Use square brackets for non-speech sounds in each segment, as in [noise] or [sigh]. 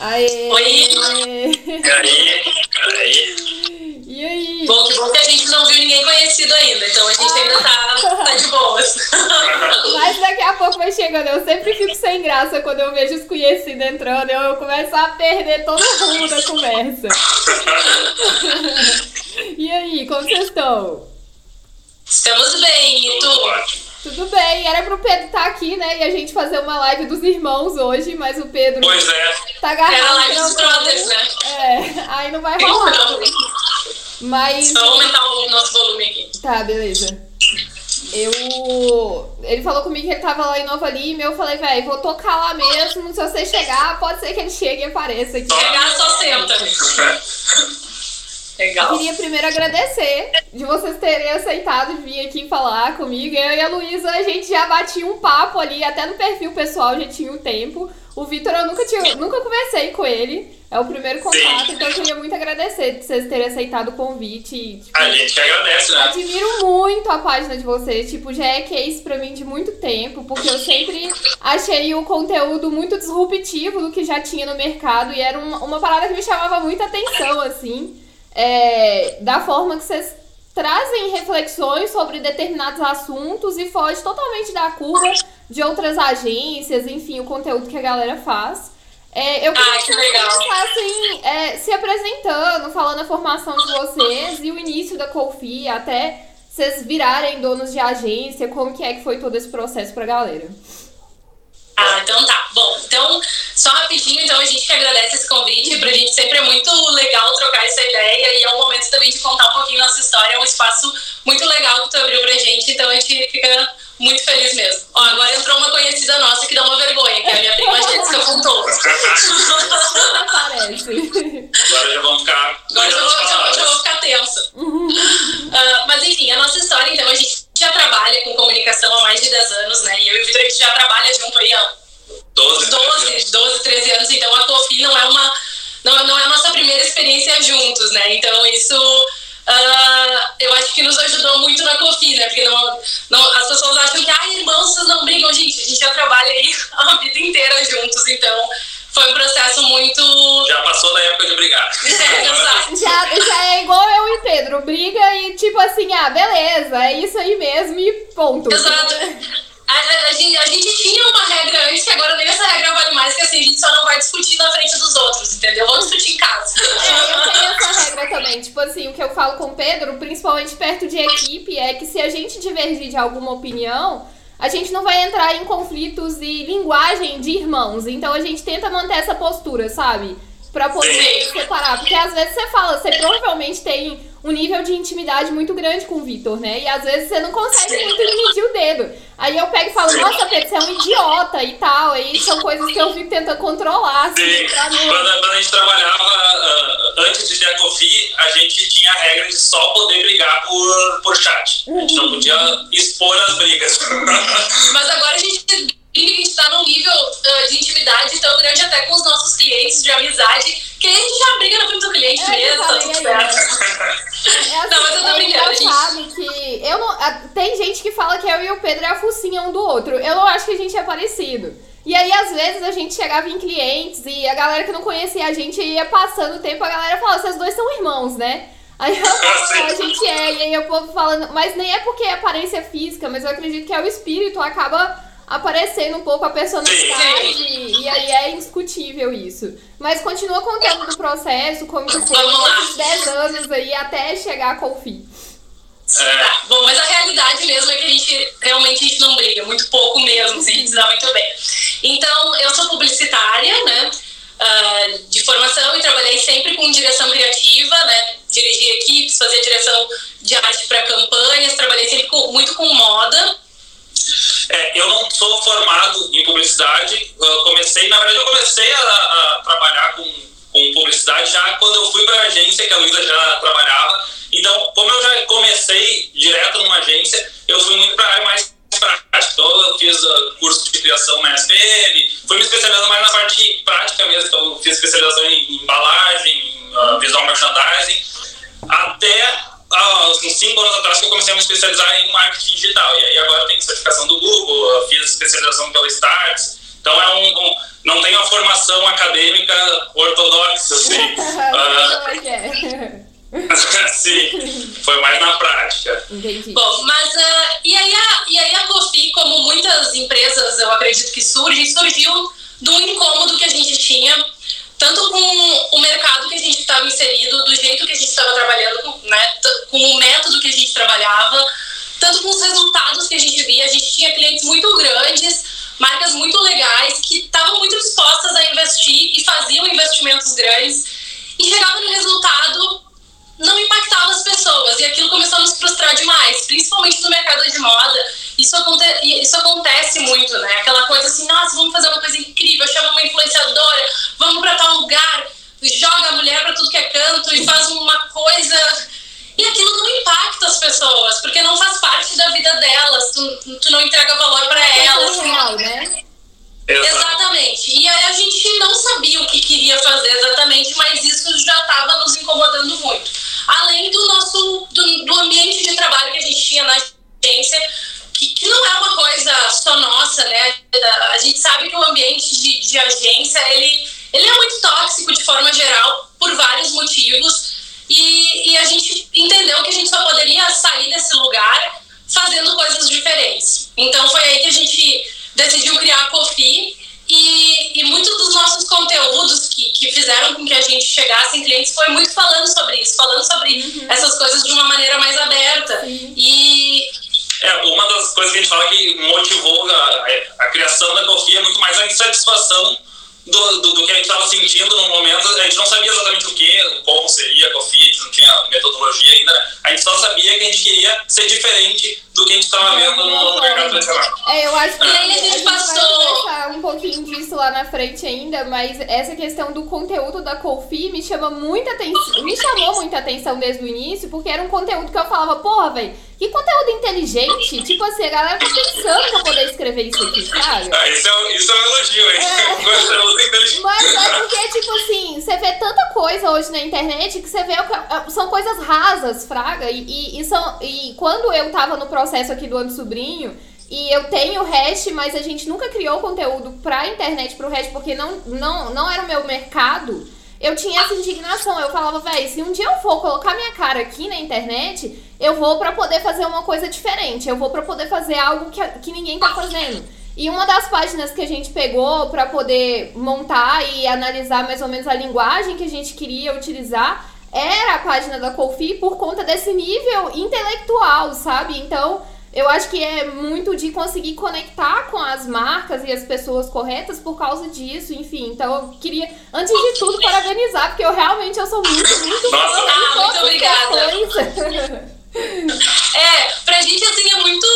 Aê! Oi! E aí? Aí? E aí? Bom, que bom que a gente não viu ninguém conhecido ainda, então a gente ainda tá, tá de boas. [laughs] Mas daqui a pouco vai chegando. Eu sempre fico sem graça quando eu vejo os conhecidos entrando. Eu começo a perder todo o rumo da conversa. [laughs] E aí, como vocês estão? Estamos bem, e Tudo tu? ótimo. Tudo bem, era pro Pedro estar aqui, né? E a gente fazer uma live dos irmãos hoje, mas o Pedro Pois é. tá agarrado. Era a live dos brothers, né? É, aí não vai rolar. Então, Mas. Só aumentar o nosso volume aqui. Tá, beleza. Eu. Ele falou comigo que ele tava lá em Nova Lima e eu falei, velho, vou tocar lá mesmo. Se você chegar, pode ser que ele chegue e apareça aqui. Chegar só senta. [laughs] Legal. Queria primeiro agradecer de vocês terem aceitado vir aqui falar comigo. Eu e a Luísa, a gente já batia um papo ali, até no perfil pessoal já tinha um tempo. O Vitor, eu nunca, tinha, nunca conversei com ele. É o primeiro contato, Sim. então eu queria muito agradecer de vocês terem aceitado o convite. tipo, A gente agradece, né? Admiro muito a página de vocês, tipo, já é case pra mim de muito tempo, porque eu sempre achei o conteúdo muito disruptivo do que já tinha no mercado e era uma, uma parada que me chamava muita atenção, assim, é, da forma que vocês trazem reflexões sobre determinados assuntos e foge totalmente da curva de outras agências, enfim, o conteúdo que a galera faz. É, eu queria Ah, que legal. começassem é, se apresentando, falando a formação de vocês e o início da Colfi, até vocês virarem donos de agência, como que é que foi todo esse processo pra galera? Ah, então tá. Bom, então, só rapidinho, então a gente que agradece esse convite. Pra gente sempre é muito legal trocar essa ideia e é um momento também de contar um pouquinho nossa história. É um espaço muito legal que tu abriu pra gente, então a gente fica muito feliz mesmo. Ó, agora entrou uma conhecida nossa que dá uma vergonha, que é a minha prima Jéssica [laughs] Fontoura. Parece. Agora já vamos ficar. Agora eu já vou, já já vou ficar tensa. Ah, mas enfim, a nossa história, então, a gente já trabalha com comunicação há mais de 10 anos, né? E eu e o Vitor, a gente já trabalha junto aí há 12, 12, 12, 13 anos, então a Cofi não é uma não, não é a nossa primeira experiência juntos, né? Então isso ah, eu acho que nos ajudou muito na Cofi, né? Porque não, não, as pessoas acham que, ah, irmãos, vocês não brigam, gente, a gente já trabalha aí [laughs] a vida inteira juntos, então foi um processo muito. Já passou da época de brigar. [laughs] É, exato. Já, já é igual eu e Pedro, briga e tipo assim, ah, beleza, é isso aí mesmo e ponto. Exato. [laughs] A, a- a gente, a gente tinha uma regra antes que agora nem essa regra vale mais, que assim, a gente só não vai discutir na frente dos outros, entendeu? Vamos discutir em casa. É, eu tenho essa regra também. Tipo assim, o que eu falo com o Pedro, principalmente perto de equipe, é que se a gente divergir de alguma opinião, a gente não vai entrar em conflitos e linguagem de irmãos. Então a gente tenta manter essa postura, sabe? Pra poder Sim. separar. Porque às vezes você fala, você provavelmente tem um nível de intimidade muito grande com o Vitor, né? E às vezes você não consegue Sim. muito medir o dedo. Aí eu pego e falo, nossa, Pedro, você é um idiota e tal. Aí são coisas que eu fico tentando controlar, assim, Sim. pra não. Quando, quando a gente trabalhava, ah, antes de ter a Cofi, a gente tinha a regra de só poder brigar por, por chat. A gente não podia expor as brigas. [laughs] Mas agora a gente brinca que a gente tá num nível ah, de intimidade tão grande até com os nossos clientes de amizade, que a gente já briga na frente do cliente É, mesmo, tá tudo aí, né? certo. [laughs] É assim, Não, mas eu tô é brincando, gente. engraçado que eu não, a- tem gente que fala que eu e o Pedro é a focinha um do outro. Eu não acho que a gente é parecido. E aí, às vezes, a gente chegava em clientes e a galera que não conhecia a gente ia passando o tempo, a galera falava, vocês dois são irmãos, né? Aí eu [laughs] falo, a gente é, e aí o povo falando, mas nem é porque é aparência física, mas eu acredito que é o espírito, acaba aparecendo um pouco a personalidade, Sim. e aí é indiscutível isso. Mas continua contando do processo, como que foi esses 10 anos aí até chegar com o fim. É, Tá, bom, mas a realidade mesmo é que a gente realmente a gente não briga, muito pouco mesmo, assim, a gente se dá muito bem. Então, eu sou publicitária, né? ah, de formação e trabalhei sempre com direção criativa, né? Dirigi equipes, fazia direção de arte para campanhas, trabalhei sempre com- muito com moda. É, eu não sou formado em publicidade. Eu comecei, na verdade, eu comecei a, a trabalhar com, com publicidade já quando eu fui para a agência, que a Luísa já trabalhava. Então, como eu já comecei direto numa agência, eu fui muito para a área mais prática. Então, eu fiz ah, curso de criação na SPM, fui me especializando mais na parte prática mesmo. Então, eu fiz especialização em embalagem, em ah, visual merchandising, até há uns 5 anos atrás que eu comecei a me especializar em marketing digital. E aí agora eu tenho certificação do Google, eu fiz especialização pela Starts. Então é um, um não tem uma formação acadêmica ortodoxa, assim. [laughs] uh, [laughs] Sim, foi mais na prática. Entendi. Bom, mas uh, e, aí a, e aí a Cofi, como muitas empresas, eu acredito que surgem, surgiu do incômodo que a gente tinha, tanto com o mercado que a gente estava inserido, do jeito que a gente estava trabalhando, né, com o método que a gente trabalhava, tanto com os resultados que a gente via. A gente tinha clientes muito grandes, marcas muito legais, que estavam muito dispostas a investir e faziam investimentos grandes, e chegava no resultado não impactava as pessoas e aquilo começou a nos frustrar demais, principalmente no mercado de moda. Isso, aconte isso acontece muito, né? Aquela coisa assim, nossa, vamos fazer uma coisa incrível, chama uma influenciadora, lugar, joga a mulher para tudo que é canto e faz uma coisa. E aquilo não impacta as pessoas, porque não faz parte da vida delas, tu, tu não entrega valor para é elas. Real, né? Exatamente. E aí a gente não sabia o que queria fazer exatamente, mas isso já estava nos incomodando muito. Além do nosso do, do, ambiente de trabalho que a gente tinha na agência, que, que, não é uma coisa só nossa, né? A gente sabe que o ambiente de, de agência ele, ele é muito tóxico de forma geral por vários motivos. E, e a gente entendeu que a gente só poderia sair desse lugar fazendo coisas diferentes. Então foi aí que a gente decidiu criar a Cofi e, e muitos dos nossos conteúdos que, que fizeram com que a gente chegasse em clientes foi muito falando sobre isso, falando sobre uhum. essas coisas de uma maneira mais aberta. E. É, uma das coisas que a gente fala que motivou a, a criação da Cofi é muito mais a insatisfação do, do, do, que a gente estava sentindo no momento. A gente não sabia exatamente o que, como seria a gente não tinha metodologia ainda, né? A gente só sabia que a gente queria ser diferente do que a gente estava vendo no mercado tradicional. É, eu acho que é. a gente passou. Vai um pouquinho disso lá na frente ainda, mas essa questão do conteúdo da Kofi me chama muita atenção. Me chamou muita atenção desde o início, porque era um conteúdo que eu falava, porra, velho, que conteúdo inteligente. Tipo assim, a galera tá pensando pra poder escrever isso aqui, sabe? Ah, isso é, isso é um elogio, hein? É. [laughs] conteúdo inteligente. Mas é porque, tipo assim, você vê tanta coisa hoje na internet que você vê. São coisas rasas, fraga. E, e, e, são, e quando eu tava no processo aqui do ano sobrinho e eu tenho o hash, mas a gente nunca criou conteúdo pra internet pro hash porque não, não, não era o meu mercado. Eu tinha essa indignação. Eu falava, velho, se um dia eu for colocar minha cara aqui na internet, eu vou para poder fazer uma coisa diferente. Eu vou para poder fazer algo que, que ninguém tá fazendo. E uma das páginas que a gente pegou para poder montar e analisar mais ou menos a linguagem que a gente queria utilizar era a página da Kofi por conta desse nível intelectual, sabe? Então, eu acho que é muito de conseguir conectar com as marcas e as pessoas corretas por causa disso, enfim. Então eu queria, antes de tudo, parabenizar, porque eu realmente eu sou muito, muito Nossa, ah, muito obrigada. [laughs] É, pra gente assim é muito,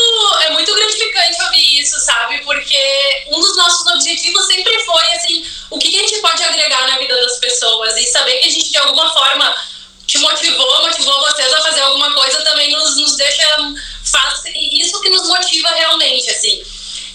é muito gratificante ouvir isso, sabe? Porque um dos nossos objetivos sempre foi assim, o que, que a gente pode agregar na vida das pessoas e saber que a gente de alguma forma te motivou, motivou vocês a fazer alguma coisa também nos, nos deixa faz isso que nos motiva realmente, assim.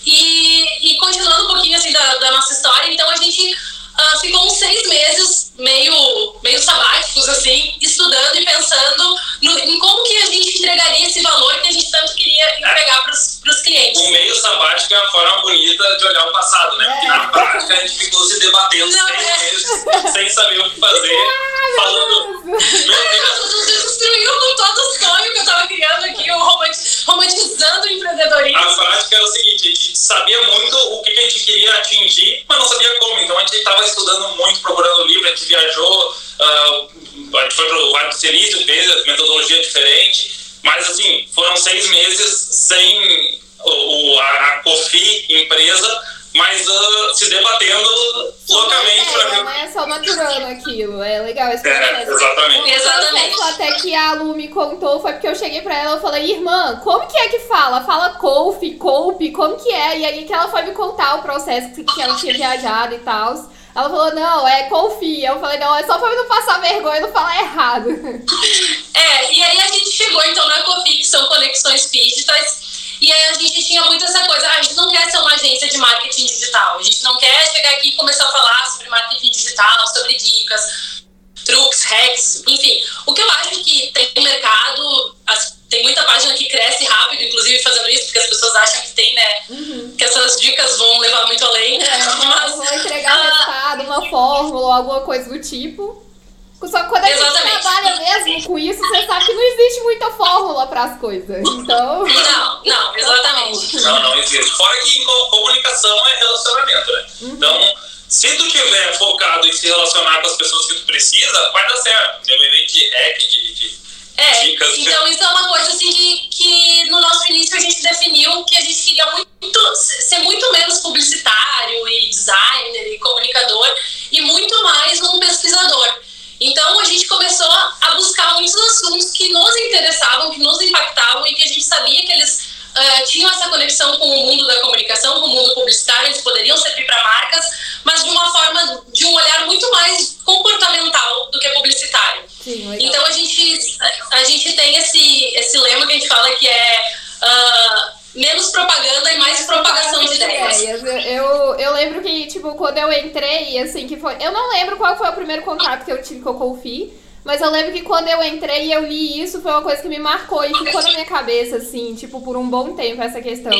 E, e continuando um pouquinho assim da, da nossa história, então a gente uh, ficou uns seis meses meio, meio sabáticos, assim, estudando e pensando no, em como que a gente entregaria esse valor que a gente tanto queria entregar para os clientes. O meio sabático é a forma bonita de olhar o passado, né? Porque na prática a gente ficou se debatendo Não, seis é. meses sem saber o que fazer, falando. Meu Deus! Você destruiu com todo o sonho que eu estava criando aqui, romantizando o empreendedorismo. A prática era o seguinte: a gente sabia muito o que a gente queria atingir, mas não sabia como. Então a gente estava estudando muito, procurando livro, a gente viajou, uh, a gente foi para o Vale do Silício, fez metodologia diferente, mas assim, foram seis meses sem o, a, a COFI, empresa, mas uh, se debatendo loucamente é, para ver. Não é só maturando aquilo, é legal esse é, processo. É, exatamente. exatamente. até que a Lu me contou foi porque eu cheguei pra ela e falei, irmã, como que é que fala? Fala Couf, Coupe, como que é? E aí que ela foi me contar o processo que ela tinha viajado e tal. Ela falou, não, é confia. Eu falei, não, é só pra não passar vergonha e não falar errado. É, e aí a gente chegou então na Cofi, que são conexões digitais. E aí a gente tinha muito essa coisa, ah, a gente não quer ser uma agência de marketing digital. A gente não quer chegar aqui e começar a falar sobre marketing digital, sobre dicas, truques, hacks, enfim. O que eu acho que tem mercado, as, tem muita página que cresce rápido, inclusive fazendo isso, porque as pessoas acham que tem, né? Uhum. Que essas dicas vão levar muito além. É, [laughs] Mas, vão entregar uh, resultado, uma fórmula ou alguma coisa do tipo. Só que quando a Exatamente. gente trabalha mesmo com isso, você sabe que não existe muita fórmula para as coisas. Então. Não, não, exatamente. Não, não existe. Fora que comunicação é relacionamento, né? Uhum. Então, se tu tiver focado em se relacionar com as pessoas que tu precisa, vai dar certo. Independente de hack, de, de é, dicas. Então, isso é uma coisa assim que, que no nosso início a gente definiu que a gente queria muito ser muito menos publicitário e designer e comunicador e muito mais um pesquisador. Então a gente começou a buscar muitos assuntos que nos interessavam, que nos impactavam e que a gente sabia que eles uh, tinham essa conexão com o mundo da comunicação, com o mundo publicitário, eles poderiam servir para marcas, mas de uma forma, de um olhar muito mais comportamental do que publicitário. Sim, a gente, tem esse, esse lema que a gente fala que é. Uh, menos propaganda e mais propagação de ideias. Eu, eu lembro que, tipo, quando eu entrei, assim, que foi. Eu não lembro qual foi o primeiro contato que eu tive com o Confi, mas eu lembro que quando eu entrei e eu li isso, foi uma coisa que me marcou e ficou na minha cabeça, assim, tipo, por um bom tempo essa questão.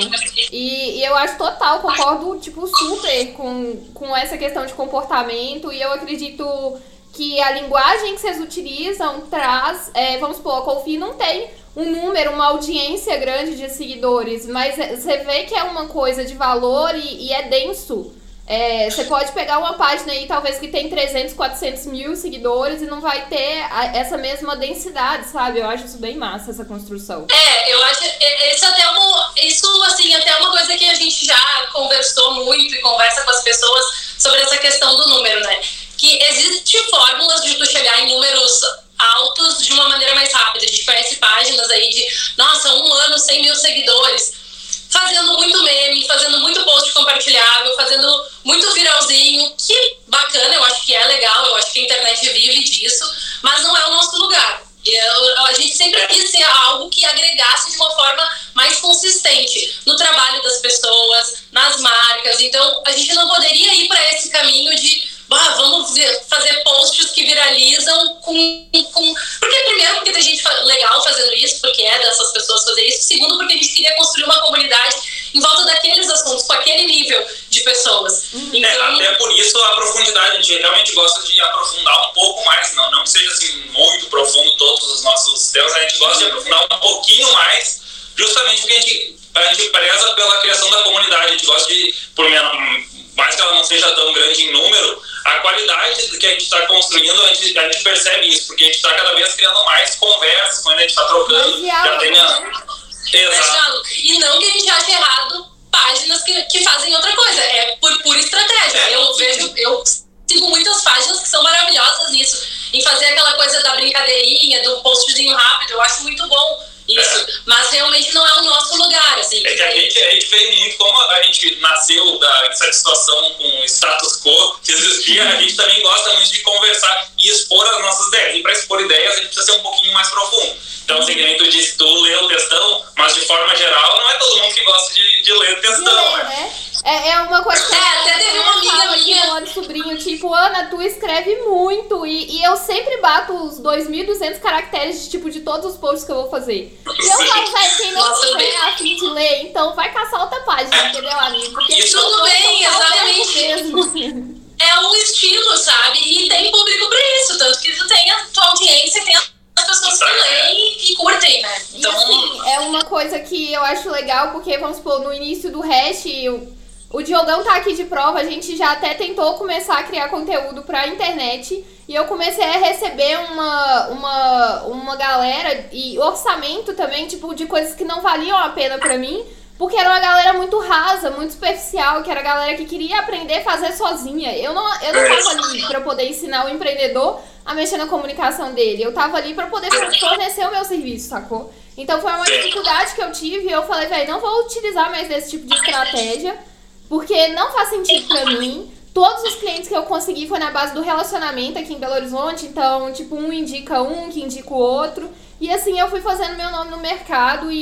E, e eu acho total, concordo, tipo, super com, com essa questão de comportamento e eu acredito que a linguagem que vocês utilizam traz, é, vamos supor, a Confi não tem um número, uma audiência grande de seguidores, mas você vê que é uma coisa de valor e, e é denso. É, você pode pegar uma página aí, talvez que tem 300, 400 mil seguidores e não vai ter a, essa mesma densidade, sabe? Eu acho isso bem massa, essa construção. É, eu acho. Isso até é uma, isso, assim, até é uma coisa que a gente já conversou muito e conversa com as pessoas sobre essa questão do número, né? Que existem fórmulas de tu chegar em números altos de uma maneira mais rápida. A gente conhece páginas aí de, nossa, um ano, 100 mil seguidores, fazendo muito meme, fazendo muito post compartilhável, fazendo muito viralzinho, que bacana, eu acho que é legal, eu acho que a internet vive disso, mas não é o nosso lugar. Eu, a gente sempre quis ser algo que agregasse de uma forma mais consistente no trabalho das pessoas, nas marcas. Então, a gente não poderia ir para esse caminho de ah, vamos fazer posts que viralizam com, com. Porque, primeiro, porque tem gente legal fazendo isso, porque é dessas pessoas fazer isso. Segundo, porque a gente queria construir uma comunidade em volta daqueles assuntos, com aquele nível de pessoas. Uhum. Então, é, até por isso a profundidade, a gente realmente gosta de aprofundar um pouco mais, não, não que seja assim muito profundo todos os nossos temas, a gente gosta de aprofundar um pouquinho mais, justamente porque a gente, a gente preza pela criação da comunidade, a gente gosta de, por mais que ela não seja tão grande em número, a qualidade que a gente está construindo, a gente, a gente, percebe isso, porque a gente está cada vez criando mais conversas, quando a gente está trocando. Já tem a... Exato. E não que a gente ache errado páginas que, que fazem outra coisa, é por pura estratégia. É. Eu vejo, eu sigo muitas páginas que são maravilhosas nisso, em fazer aquela coisa da brincadeirinha, do postzinho rápido, eu acho muito bom isso. É. Mas realmente não é o nosso lugar, assim. É que a gente, a gente veio muito, como a gente nasceu da insatisfação com o status quo que existia, a gente também gosta muito de conversar e expor as nossas ideias. E para expor ideias, a gente precisa ser um pouquinho mais profundo. Então, assim, que tu disse, tu lê o textão, mas de forma geral, não é todo mundo que gosta de, de ler textão, né? É, é uma coisa que. É, até teve uma amiga minha. Um sobrinho, tipo, Ana, tu escreve muito. E, e eu sempre bato os 2.200 caracteres, de, tipo, de todos os posts que eu vou fazer. E eu falo, [laughs] velho, quem não tiver a fim de ler, então vai caçar outra página, entendeu, amigo? Porque Isso tudo bem, exatamente. É um estilo, sabe? E tem público pra isso. Tanto que tu tem a tua audiência, tem as pessoas que leem e curtem, né? Então. E, assim, é uma coisa que eu acho legal, porque, vamos supor, no início do hash, eu o Diogão tá aqui de prova, a gente já até tentou começar a criar conteúdo pra internet. E eu comecei a receber uma, uma, uma galera e orçamento também, tipo, de coisas que não valiam a pena pra mim. Porque era uma galera muito rasa, muito superficial, que era a galera que queria aprender a fazer sozinha. Eu não, eu não tava ali pra poder ensinar o empreendedor a mexer na comunicação dele. Eu tava ali pra poder fornecer o meu serviço, sacou? Então foi uma dificuldade que eu tive e eu falei, velho, não vou utilizar mais desse tipo de estratégia. Porque não faz sentido pra mim. Todos os clientes que eu consegui foi na base do relacionamento aqui em Belo Horizonte. Então, tipo, um indica um, que indica o outro. E assim eu fui fazendo meu nome no mercado e,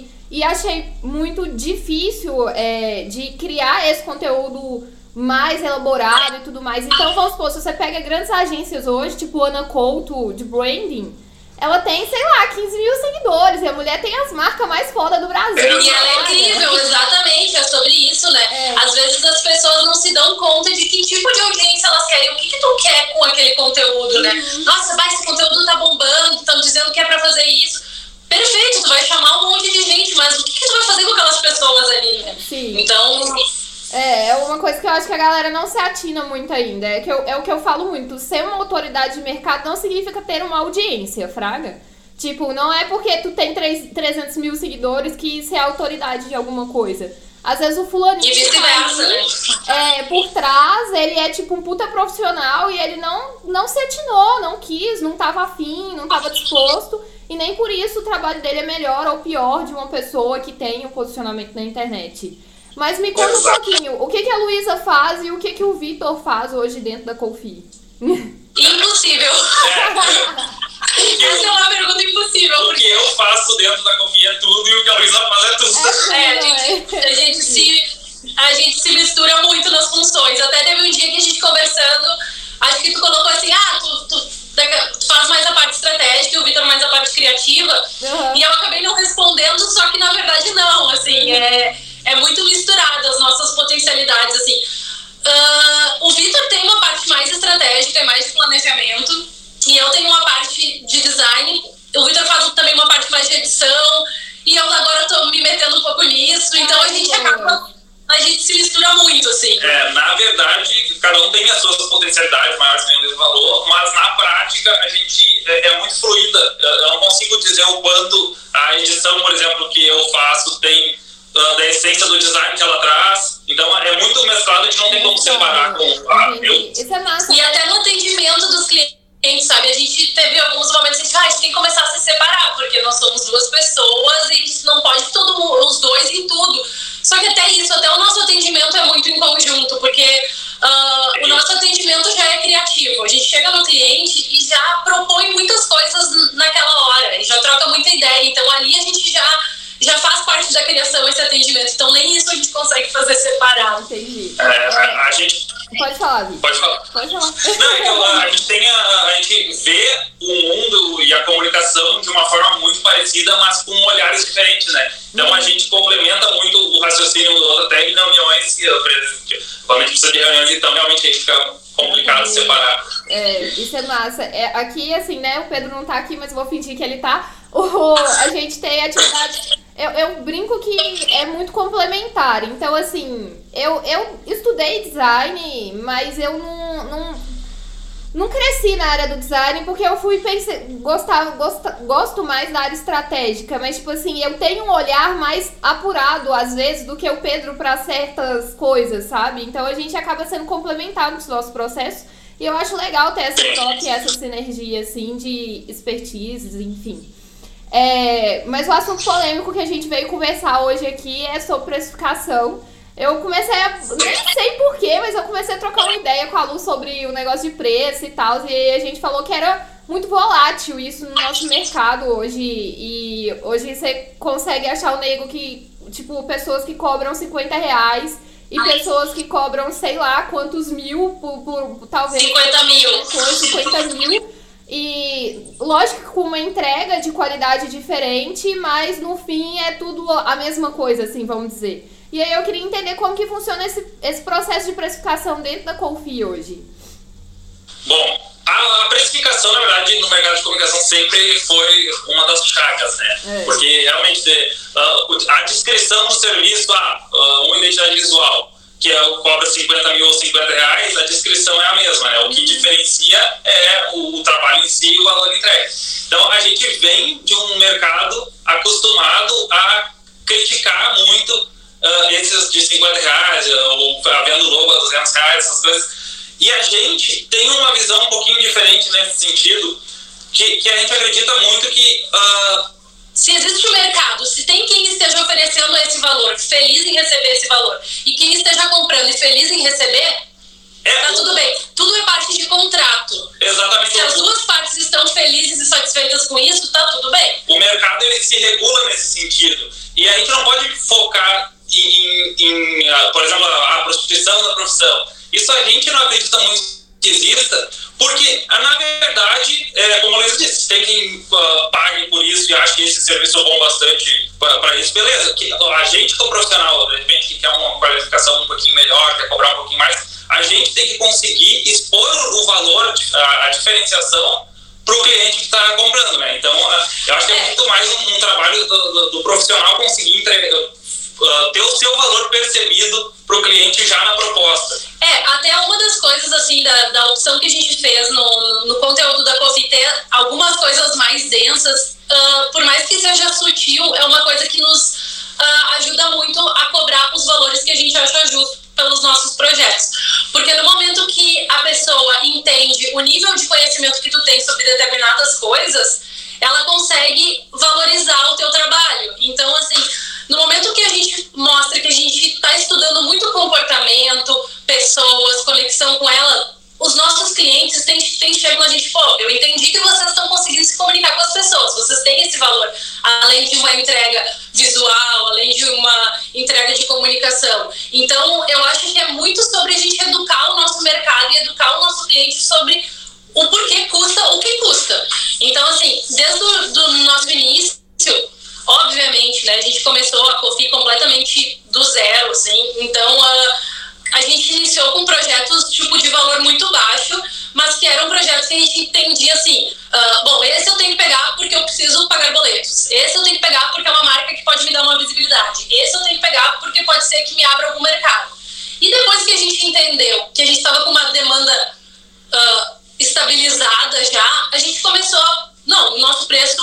e, e achei muito difícil é, de criar esse conteúdo mais elaborado e tudo mais. Então, vamos supor, se você pega grandes agências hoje, tipo Ana Couto de branding, ela tem, sei lá, 15 mil seguidores. E a mulher tem as marcas mais foda do Brasil. E ela é incrível, exatamente. É sobre isso, né? É. Às vezes as pessoas não se dão conta de que tipo de audiência elas querem. O que, que tu quer com aquele conteúdo, né? Uhum. Nossa, vai, esse conteúdo tá bombando, estão dizendo que é pra fazer isso. Perfeito, tu vai chamar um monte de gente, mas o que, que tu vai fazer com aquelas pessoas ali, né? Sim. Então. É, é uma coisa que eu acho que a galera não se atina muito ainda. É, que eu, é o que eu falo muito. Ser uma autoridade de mercado não significa ter uma audiência, fraga. Tipo, não é porque tu tem 3, 300 mil seguidores que isso é autoridade de alguma coisa. Às vezes o fulaninho. E vice-versa, né? É, por trás, ele é tipo um puta profissional e ele não, não se atinou, não quis, não tava afim, não tava disposto. E nem por isso o trabalho dele é melhor ou pior de uma pessoa que tem um posicionamento na internet. Mas me conta um pouquinho, o que, que a Luísa faz e o que, que o Vitor faz hoje dentro da Confi? Impossível! Essa é uma pergunta impossível. O que eu faço dentro da Confi é tudo e o que a Luísa faz é tudo. É, a gente, a gente se a gente se mistura muito nas funções. Até teve um dia que a gente conversando, acho que tu colocou assim, ah, tu, tu, tu faz mais a parte estratégica e o Vitor mais a parte criativa. Uhum. E eu acabei não respondendo, só que na verdade não, assim, é é muito misturado as nossas potencialidades, assim. Uh, o Vitor tem uma parte mais estratégica e mais de planejamento, e eu tenho uma parte de design. O Vitor faz também uma parte mais de edição, e eu agora estou me metendo um pouco nisso, então a gente acaba. A gente se mistura muito, assim. É, na verdade, cada um tem as suas potencialidades maiores, tem o valor, mas na prática a gente é, é muito fluida. Eu não consigo dizer o quanto a edição, por exemplo, que eu faço tem da essência do design que ela traz. Então é muito mesclado, a gente não tem como separar com ah, eu... Isso é massa. E até no atendimento dos clientes, sabe? A gente teve alguns momentos que ah, a gente tem que começar a se separar, porque nós somos duas pessoas e a gente não pode todo mundo, os dois em tudo. Só que até isso, até o nosso atendimento é muito em conjunto, porque uh, o nosso atendimento já é criativo. A gente chega no cliente e já propõe muitas coisas naquela hora, e já troca muita ideia. Então ali a gente já já faz parte da criação esse atendimento. Então nem isso a gente consegue fazer separado. Entendi. É, a, a, gente. Pode falar, Vitor. Pode falar. Pode falar. Não, então, a, gente tem a, a gente vê o mundo e a comunicação de uma forma muito parecida, mas com olhares diferentes, né? Então uhum. a gente complementa muito o raciocínio do outro, até em reuniões que quando a gente precisa de reuniões, então realmente a gente fica complicado uhum. separar. É, isso é massa. É, aqui, assim, né, o Pedro não tá aqui, mas eu vou fingir que ele tá. O, a gente tem atividades eu, eu brinco que é muito complementar. Então, assim, eu, eu estudei design, mas eu não, não, não cresci na área do design porque eu fui pensar, gostava, gost, gosto mais da área estratégica, mas tipo assim, eu tenho um olhar mais apurado às vezes do que o Pedro para certas coisas, sabe? Então a gente acaba sendo complementar nos nossos processos. E eu acho legal ter essa troca e essa sinergia assim de expertises, enfim. É, mas o assunto polêmico que a gente veio conversar hoje aqui é sobre precificação. Eu comecei a. Nem sei porquê, mas eu comecei a trocar uma ideia com a Lu sobre o negócio de preço e tal. E a gente falou que era muito volátil isso no nosso mercado hoje. E hoje você consegue achar o nego que. Tipo, pessoas que cobram 50 reais e pessoas que cobram sei lá quantos mil por, por, por talvez. 50 mil. 50 mil. E lógico que com uma entrega de qualidade diferente, mas no fim é tudo a mesma coisa, assim, vamos dizer. E aí eu queria entender como que funciona esse, esse processo de precificação dentro da Confi hoje. Bom, a, a, precificação, na verdade, no mercado de comunicação sempre foi uma das chagas, né? É. Porque realmente uh, a descrição do serviço, ah, uh, uma identidade visual, que é, cobra 50 mil ou 50 reais, a descrição é a mesma, né? O que diferencia é o, o trabalho em si e o valor entregue. Então, a gente vem de um mercado acostumado a criticar muito uh, esses de 50 reais, ou havendo logo a 200 reais, essas coisas. E a gente tem uma visão um pouquinho diferente nesse sentido, que, que a gente acredita muito que uh, se existe um mercado, se tem quem esteja oferecendo esse valor, feliz em receber esse valor, e quem esteja comprando e feliz em receber, é, tá tudo bem. Tudo é parte de contrato. Exatamente. Se as duas partes estão felizes e satisfeitas com isso, tá tudo bem. O mercado ele se regula nesse sentido. E a gente não pode focar em, em por exemplo, a prostituição da profissão. Isso a gente não acredita muito que exista, Porque, na verdade, é, como a Luísa disse, tem quem uh, pague por isso e acha que esse serviço é bom bastante para isso, beleza. Que, a gente que é profissional, de repente, que quer uma qualificação um pouquinho melhor, quer cobrar um pouquinho mais, a gente tem que conseguir expor o valor, a, a diferenciação para o cliente que está comprando, né? Então, uh, eu acho que é muito mais um, um trabalho do, do, do, profissional conseguir entregar, uh, ter o seu valor percebido para o cliente já na proposta. Até uma das coisas, assim, da, da opção que a gente fez no, no conteúdo da Coffee ter algumas coisas mais densas, uh, por mais que seja sutil, é uma coisa que nos uh, ajuda muito a cobrar os valores que a gente acha justo pelos nossos projetos. Porque no momento que a pessoa entende o nível de conhecimento que tu tem sobre determinadas coisas, ela consegue valorizar o teu trabalho. Então, assim, no momento que a gente mostra que a gente está estudando muito comportamento, pessoas, conexão com ela, os nossos clientes têm, têm chegam a gente, pô, eu entendi que vocês estão conseguindo se comunicar com as pessoas, vocês têm esse valor, além de uma entrega visual, além de uma entrega de comunicação. Então, eu acho que é muito sobre a gente educar o nosso mercado e educar o nosso cliente sobre o porquê custa o que custa. Então, assim, desde o do nosso início, Obviamente, né, a gente começou a Cofi completamente do zero, assim, então uh, a gente iniciou com projetos tipo de valor muito baixo, mas que eram projetos que a gente entendia assim, uh, bom, esse eu tenho que pegar porque eu preciso pagar boletos, esse eu tenho que pegar porque é uma marca que pode me dar uma visibilidade, esse eu tenho que pegar porque pode ser que me abra algum mercado. E depois que a gente entendeu que a gente estava com uma demanda uh, estabilizada já, a gente começou a não, o nosso preço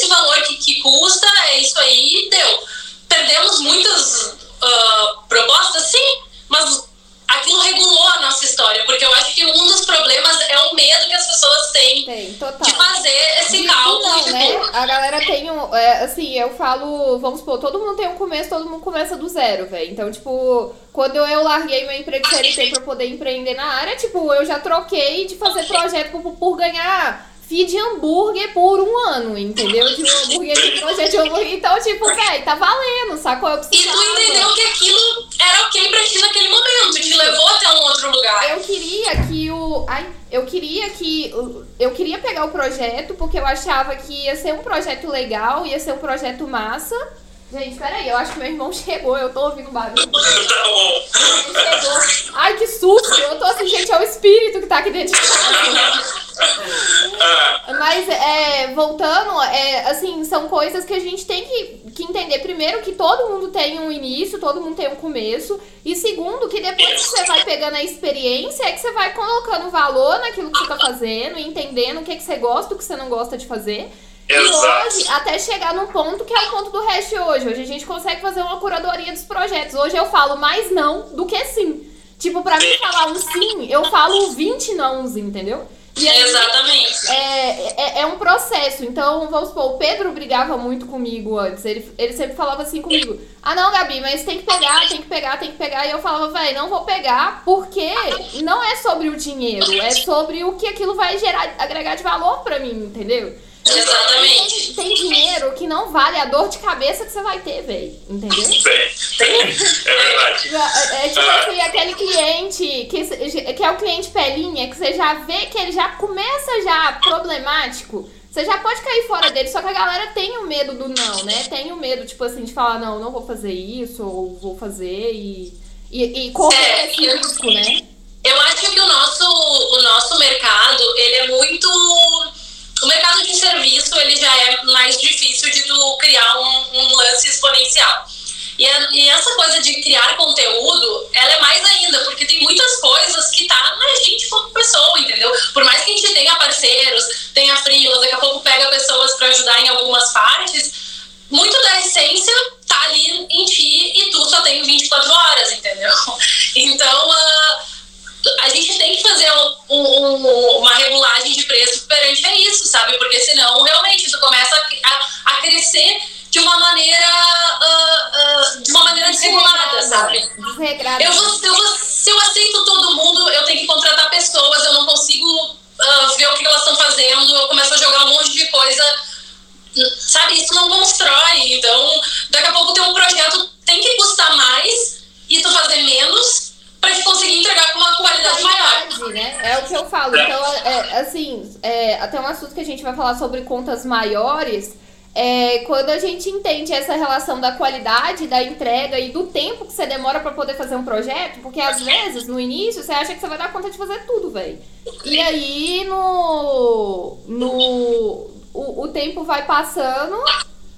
esse valor que, que custa, é isso aí, deu. Perdemos muitas uh, propostas, sim, mas aquilo regulou a nossa história, porque eu acho que um dos problemas é o medo que as pessoas têm tem, de fazer esse cálculo. Não, né? A galera tem um. É, assim, eu falo, vamos supor, todo mundo tem um começo, todo mundo começa do zero, velho. Então, tipo, quando eu larguei meu emprego de CLT pra poder empreender na área, tipo, eu já troquei de fazer projeto por, por ganhar feed hambúrguer por um ano, entendeu? De um hambúrguer de projeto de hambúrguer. Então, tipo, velho, tá valendo, sacou? Eu precisava. E tu entendeu que aquilo era ok pra ti naquele momento, te levou até um outro lugar. Eu queria que o. Ai, eu queria que. Eu queria pegar o projeto, porque eu achava que ia ser um projeto legal, ia ser um projeto massa. Gente, peraí, eu acho que meu irmão [laughs] chegou, eu tô ouvindo barulho. Bom. chegou. Ai, que susto! Eu tô assim, gente, é o espírito que tá aqui dentro de casa. Mas, é, voltando, é, assim, são coisas que a gente tem que, que entender. Primeiro, que todo mundo tem um início, todo mundo tem um começo. E segundo, que depois que você vai pegando a experiência, é que você vai colocando valor naquilo que você tá fazendo, entendendo o que, que você gosta, o que você não gosta de fazer. Exato. E hoje, até chegar num ponto que é o ponto do resto hoje. Hoje a gente consegue fazer uma curadoria dos projetos. Hoje eu falo mais não do que sim. Tipo, pra mim falar um sim, eu falo 20 nãos, entendeu? Aí, Exatamente. É, é, é, um processo. Então, vamos supor, o Pedro brigava muito comigo antes. Ele, ele sempre falava assim comigo: Ah, não, Gabi, mas tem que pegar, tem que pegar, tem que pegar. E eu falava, velho, não vou pegar, porque não é sobre o dinheiro, é sobre o que aquilo vai gerar, agregar de valor pra mim, entendeu? Exatamente. Tem, tem, dinheiro que não vale a dor de cabeça que você vai ter, velho. Entendeu? Tem, tem. É verdade. É, é tipo ah. assim, aquele cliente que, que é o cliente pelinha, que você já vê que ele já começa já problemático. Você já pode cair fora dele, só que a galera tem o medo do não, né? Tem o medo, tipo assim, de falar, não, não vou fazer isso, ou vou fazer e, e, e correr é, esse risco, né? Eu acho que o nosso, o nosso mercado, ele é muito o mercado de serviço ele já é mais difícil de tu criar um, um lance exponencial. E, a, e, essa coisa de criar conteúdo, ela é mais ainda, porque tem muitas coisas que tá na gente como pessoa, entendeu? Por mais que a gente tenha parceiros, tenha frilas, daqui a pouco pega pessoas para ajudar em algumas partes, muito da essência tá ali em ti e tu só tem 24 horas, entendeu? [laughs] Então, uh, a gente tem que fazer um, um, uma regulagem de preço perante a isso, sabe? Porque senão realmente tu começa a, a crescer de uma maneira uh, uh, de uma maneira desregulada, sabe? Eu vou, eu vou, se eu aceito todo mundo, eu tenho que contratar pessoas, eu não consigo uh, ver o que elas estão fazendo, eu começo a jogar um monte de coisa, sabe? Isso não constrói. Então, daqui a pouco ter um projeto tem que custar mais e tu fazer menos para gente conseguir entregar com uma qualidade maior. Né? É o que eu falo. Então, é, assim, é, até um assunto que a gente vai falar sobre contas maiores. É, quando a gente entende essa relação da qualidade, da entrega e do tempo que você demora para poder fazer um projeto, porque às vezes no início você acha que você vai dar conta de fazer tudo, velho. E aí no. no o, o tempo vai passando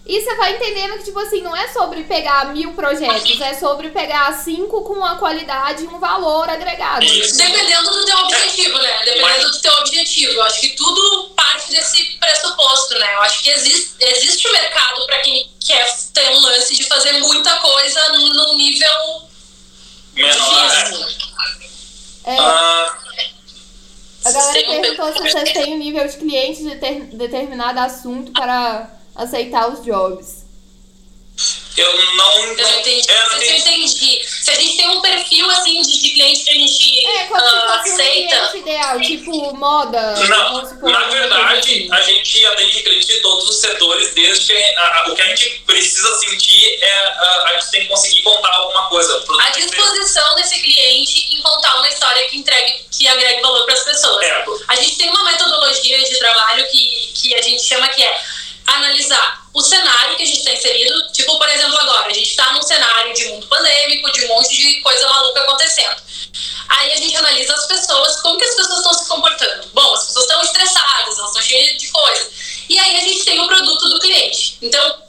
e você vai entendendo que, tipo assim, não é sobre pegar mil projetos, é sobre pegar cinco com uma qualidade e um valor agregado. Isso. Dependendo do teu objetivo, né? Dependendo do teu objetivo. Eu acho que tudo parte desse pressuposto, né? Eu acho que existe, existe mercado para quem quer ter um lance de fazer muita coisa num nível menor. É. Ah, A galera perguntou se vocês têm um nível de cliente de ter, determinado assunto para aceitar os jobs. eu não. Eu não entendi. Eu não Se eu entendi. Se a gente tem um perfil assim de, de cliente que a gente É, quando um aceita. cliente ideal, tipo moda. Não, supor, na verdade, a gente atende clientes de todos os setores, desde que a- a- o que a gente precisa sentir é a, a gente tem que conseguir contar alguma coisa. A disposição desse cliente em contar uma história que entregue, que agregue valor para as pessoas. É. A gente tem uma metodologia de trabalho que, que a gente chama que é analisar o cenário que a gente está inserido. Tipo, por exemplo, agora, a gente está num cenário de mundo pandêmico, de um monte de coisa maluca acontecendo. Aí a gente analisa as pessoas, como que as pessoas estão se comportando. Bom, as pessoas estão estressadas, elas estão cheias de coisa. E aí a gente tem o produto do cliente. Então,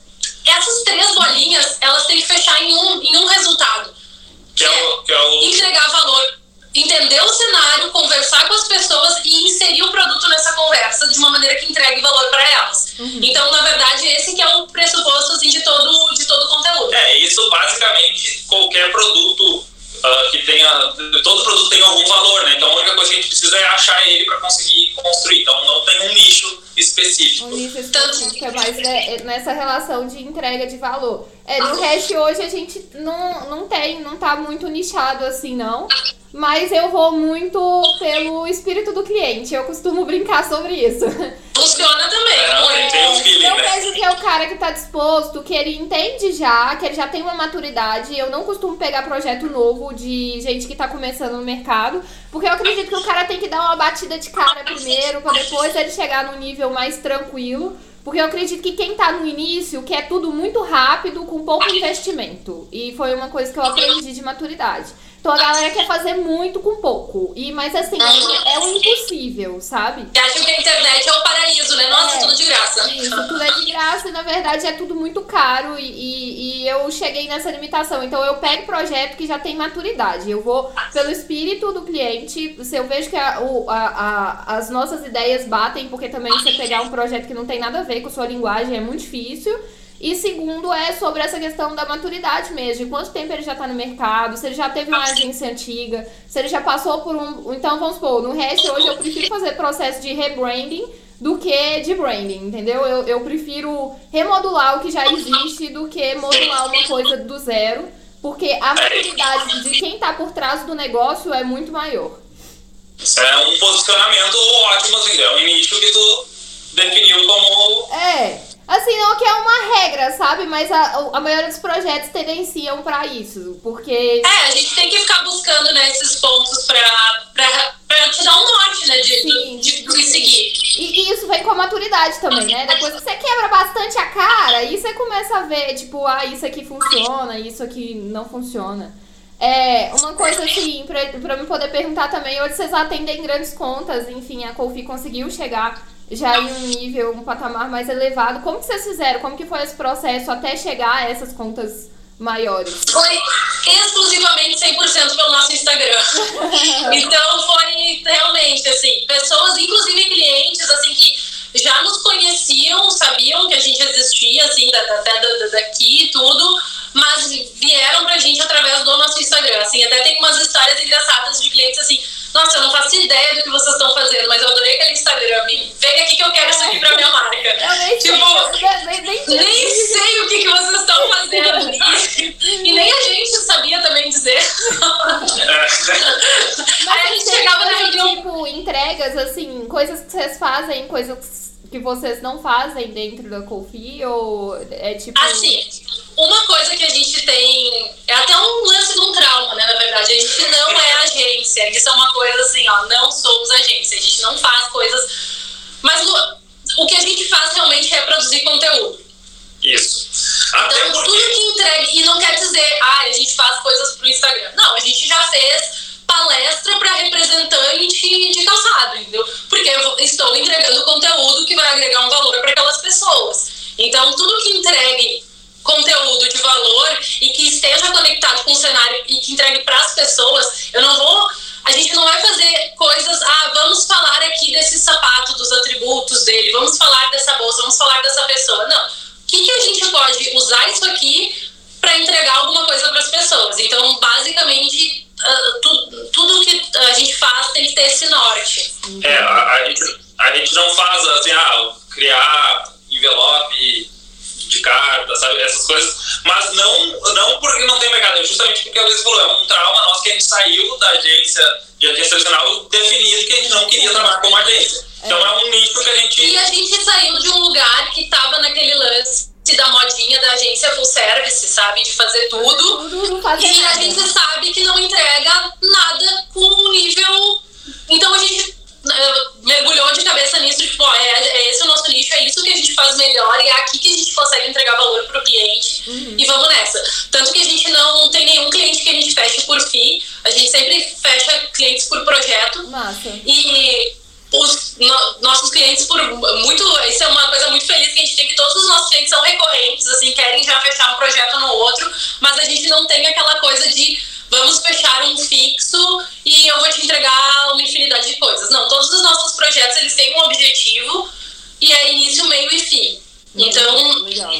essas três bolinhas, elas têm que fechar em um, em um resultado. que é o, que é o Entregar valor, entender o cenário, conversar com as pessoas e inserir o produto nessa conversa de uma maneira que entregue valor para elas. Então, na verdade, esse que é o pressuposto assim, de todo de todo o conteúdo. É, isso basicamente qualquer produto ah, que tenha. Todo produto tem algum valor, né? Então a única coisa que a gente precisa é achar ele para conseguir construir. Então não tem um nicho específico. Um nicho específico, é mais né, nessa relação de entrega de valor. É, no resto hoje a gente não, não tem, não tá muito nichado assim, não. Mas eu vou muito pelo espírito do cliente. Eu costumo [laughs] brincar sobre isso. Funciona também, É, muito. tem um feeling, eu né? vejo que é o cara que tá disposto, que ele entende já, que ele já tem uma maturidade. Eu não costumo pegar projeto novo de gente que tá começando no mercado, porque eu acredito que o cara tem que dar uma batida de cara primeiro, pra depois ele chegar num nível mais tranquilo. Porque eu acredito que quem tá no início quer tudo muito rápido, com pouco investimento. E foi uma coisa que eu aprendi de maturidade. Então a galera quer fazer muito com pouco. E, mas assim, é, é o impossível, sabe? E acham que a internet é o paraíso, né? Nossa, É. tudo de graça. Isso, tudo é de graça e na verdade é tudo muito caro e, e, e eu cheguei nessa limitação. Então eu pego projeto que já tem maturidade. Eu vou pelo espírito do cliente. Se eu vejo que a, o- a- a- as nossas ideias batem, porque também você pegar um projeto que não tem nada a ver com sua linguagem é muito difícil. E segundo é sobre essa questão da maturidade mesmo, de quanto tempo ele já tá no mercado, se ele já teve uma agência antiga, se ele já passou por um. Então vamos supor, no resto hoje eu prefiro fazer processo de rebranding do que de branding, entendeu? Eu, eu prefiro remodular o que já existe do que modular uma coisa do zero, porque a maturidade de quem tá por trás do negócio é muito maior. Isso é um posicionamento ótimo, assim, é um nicho que tu definiu como. É. Assim, não que é uma regra, sabe? Mas a, a maioria dos projetos tendenciam pra isso. Porque. É, a gente tem que ficar buscando né, esses pontos pra, pra, pra te dar um norte, né? De, Sim. de, de, de seguir. E, e isso vem com a maturidade também, né? Depois que você quebra bastante a cara, aí você começa a ver, tipo, ah, isso aqui funciona, isso aqui não funciona. É, uma coisa assim, pra, pra me poder perguntar também, hoje vocês atendem grandes contas, enfim, a Kofi conseguiu chegar já em um nível, um patamar mais elevado. Como que vocês fizeram? Como que foi esse processo até chegar a essas contas maiores? Foi exclusivamente 100% pelo nosso Instagram. [laughs] então foi realmente assim, pessoas, inclusive clientes, assim, que já nos conheciam, sabiam que a gente existia, assim, da, da- da- daqui e tudo, mas vieram pra gente através do nosso Instagram. Assim, até tem umas histórias engraçadas de clientes assim. Nossa, eu não faço ideia do que vocês estão fazendo, mas eu adorei aquele Instagram. Vem aqui que eu quero isso aqui pra minha marca. Eu nem sei, Tipo, eu nem, nem, nem sei o que, que vocês estão fazendo. E, nem a gente sabia também dizer. Mas [laughs] Aí a gente chegava na reunião. tipo, entrega entregas, assim, coisas que vocês fazem, coisas que vocês não fazem dentro da Kofi? Ou é tipo. Assim, uma coisa que a gente tem. É até um lance de um trauma, né? Na verdade, a gente não é agência. Isso é uma coisa assim, ó, não somos agência. A gente não faz coisas. Mas o, o que a gente faz realmente é produzir conteúdo. Isso. Até então, porque... tudo que entregue. E não quer dizer, ah, a gente faz coisas pro Instagram. Não, a gente já fez palestra para representante de calçado, entendeu? Porque eu estou entregando conteúdo que vai agregar um valor para aquelas pessoas. Então, tudo que entregue conteúdo de valor e que esteja conectado com o cenário e que entregue para as pessoas, eu não vou. A gente não vai fazer coisas, ah, vamos falar aqui desse sapato, dos atributos dele, vamos falar dessa bolsa, vamos falar dessa pessoa. Não. O que, que a gente pode usar isso aqui para entregar alguma coisa para as pessoas? Então, basicamente, uh, tu, tudo que a gente faz tem que ter esse norte. É, a, a, gente, a gente não faz assim, ah, criar envelope de carta, sabe? Essas coisas. Mas não, não porque não tem mercado, é justamente porque a Luiz falou, é um trauma nosso que a gente saiu da agência, de agência tradicional, definido que a gente não queria trabalhar como agência. Então é um nicho que a gente. E a gente saiu de um lugar que tava naquele lance da modinha da agência full service, sabe? De fazer tudo. Tudo, fazer e nada. a gente sabe que não entrega nada com um nível. Então a gente uh, mergulhou de cabeça nisso, tipo, ó, é, é, esse o nosso nicho, é isso que a gente faz melhor e é aqui que a gente consegue entregar valor pro cliente Uhum. e vamos nessa. Tanto que a gente não tem nenhum cliente que a gente feche por FII, a gente sempre fecha clientes por projeto. Massa. E os no- nossos clientes, por muito. Isso é uma coisa muito feliz que a gente tem, que todos os nossos clientes são recorrentes, assim, querem já fechar um projeto no outro, mas a gente não tem aquela coisa de vamos fechar um fixo e eu vou te entregar uma infinidade de coisas. Não, todos os nossos projetos eles têm um objetivo e é início, meio e fim. Então, Legal.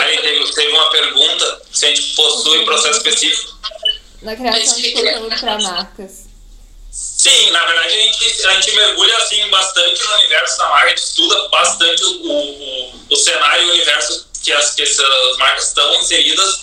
Aí teve, teve uma pergunta se a gente possui processo específico. Na criação de conteúdo para marcas. Sim, na verdade a gente, a gente mergulha assim bastante no universo da marca, a gente estuda bastante o, o, o cenário e o universo que, as, que essas marcas estão inseridas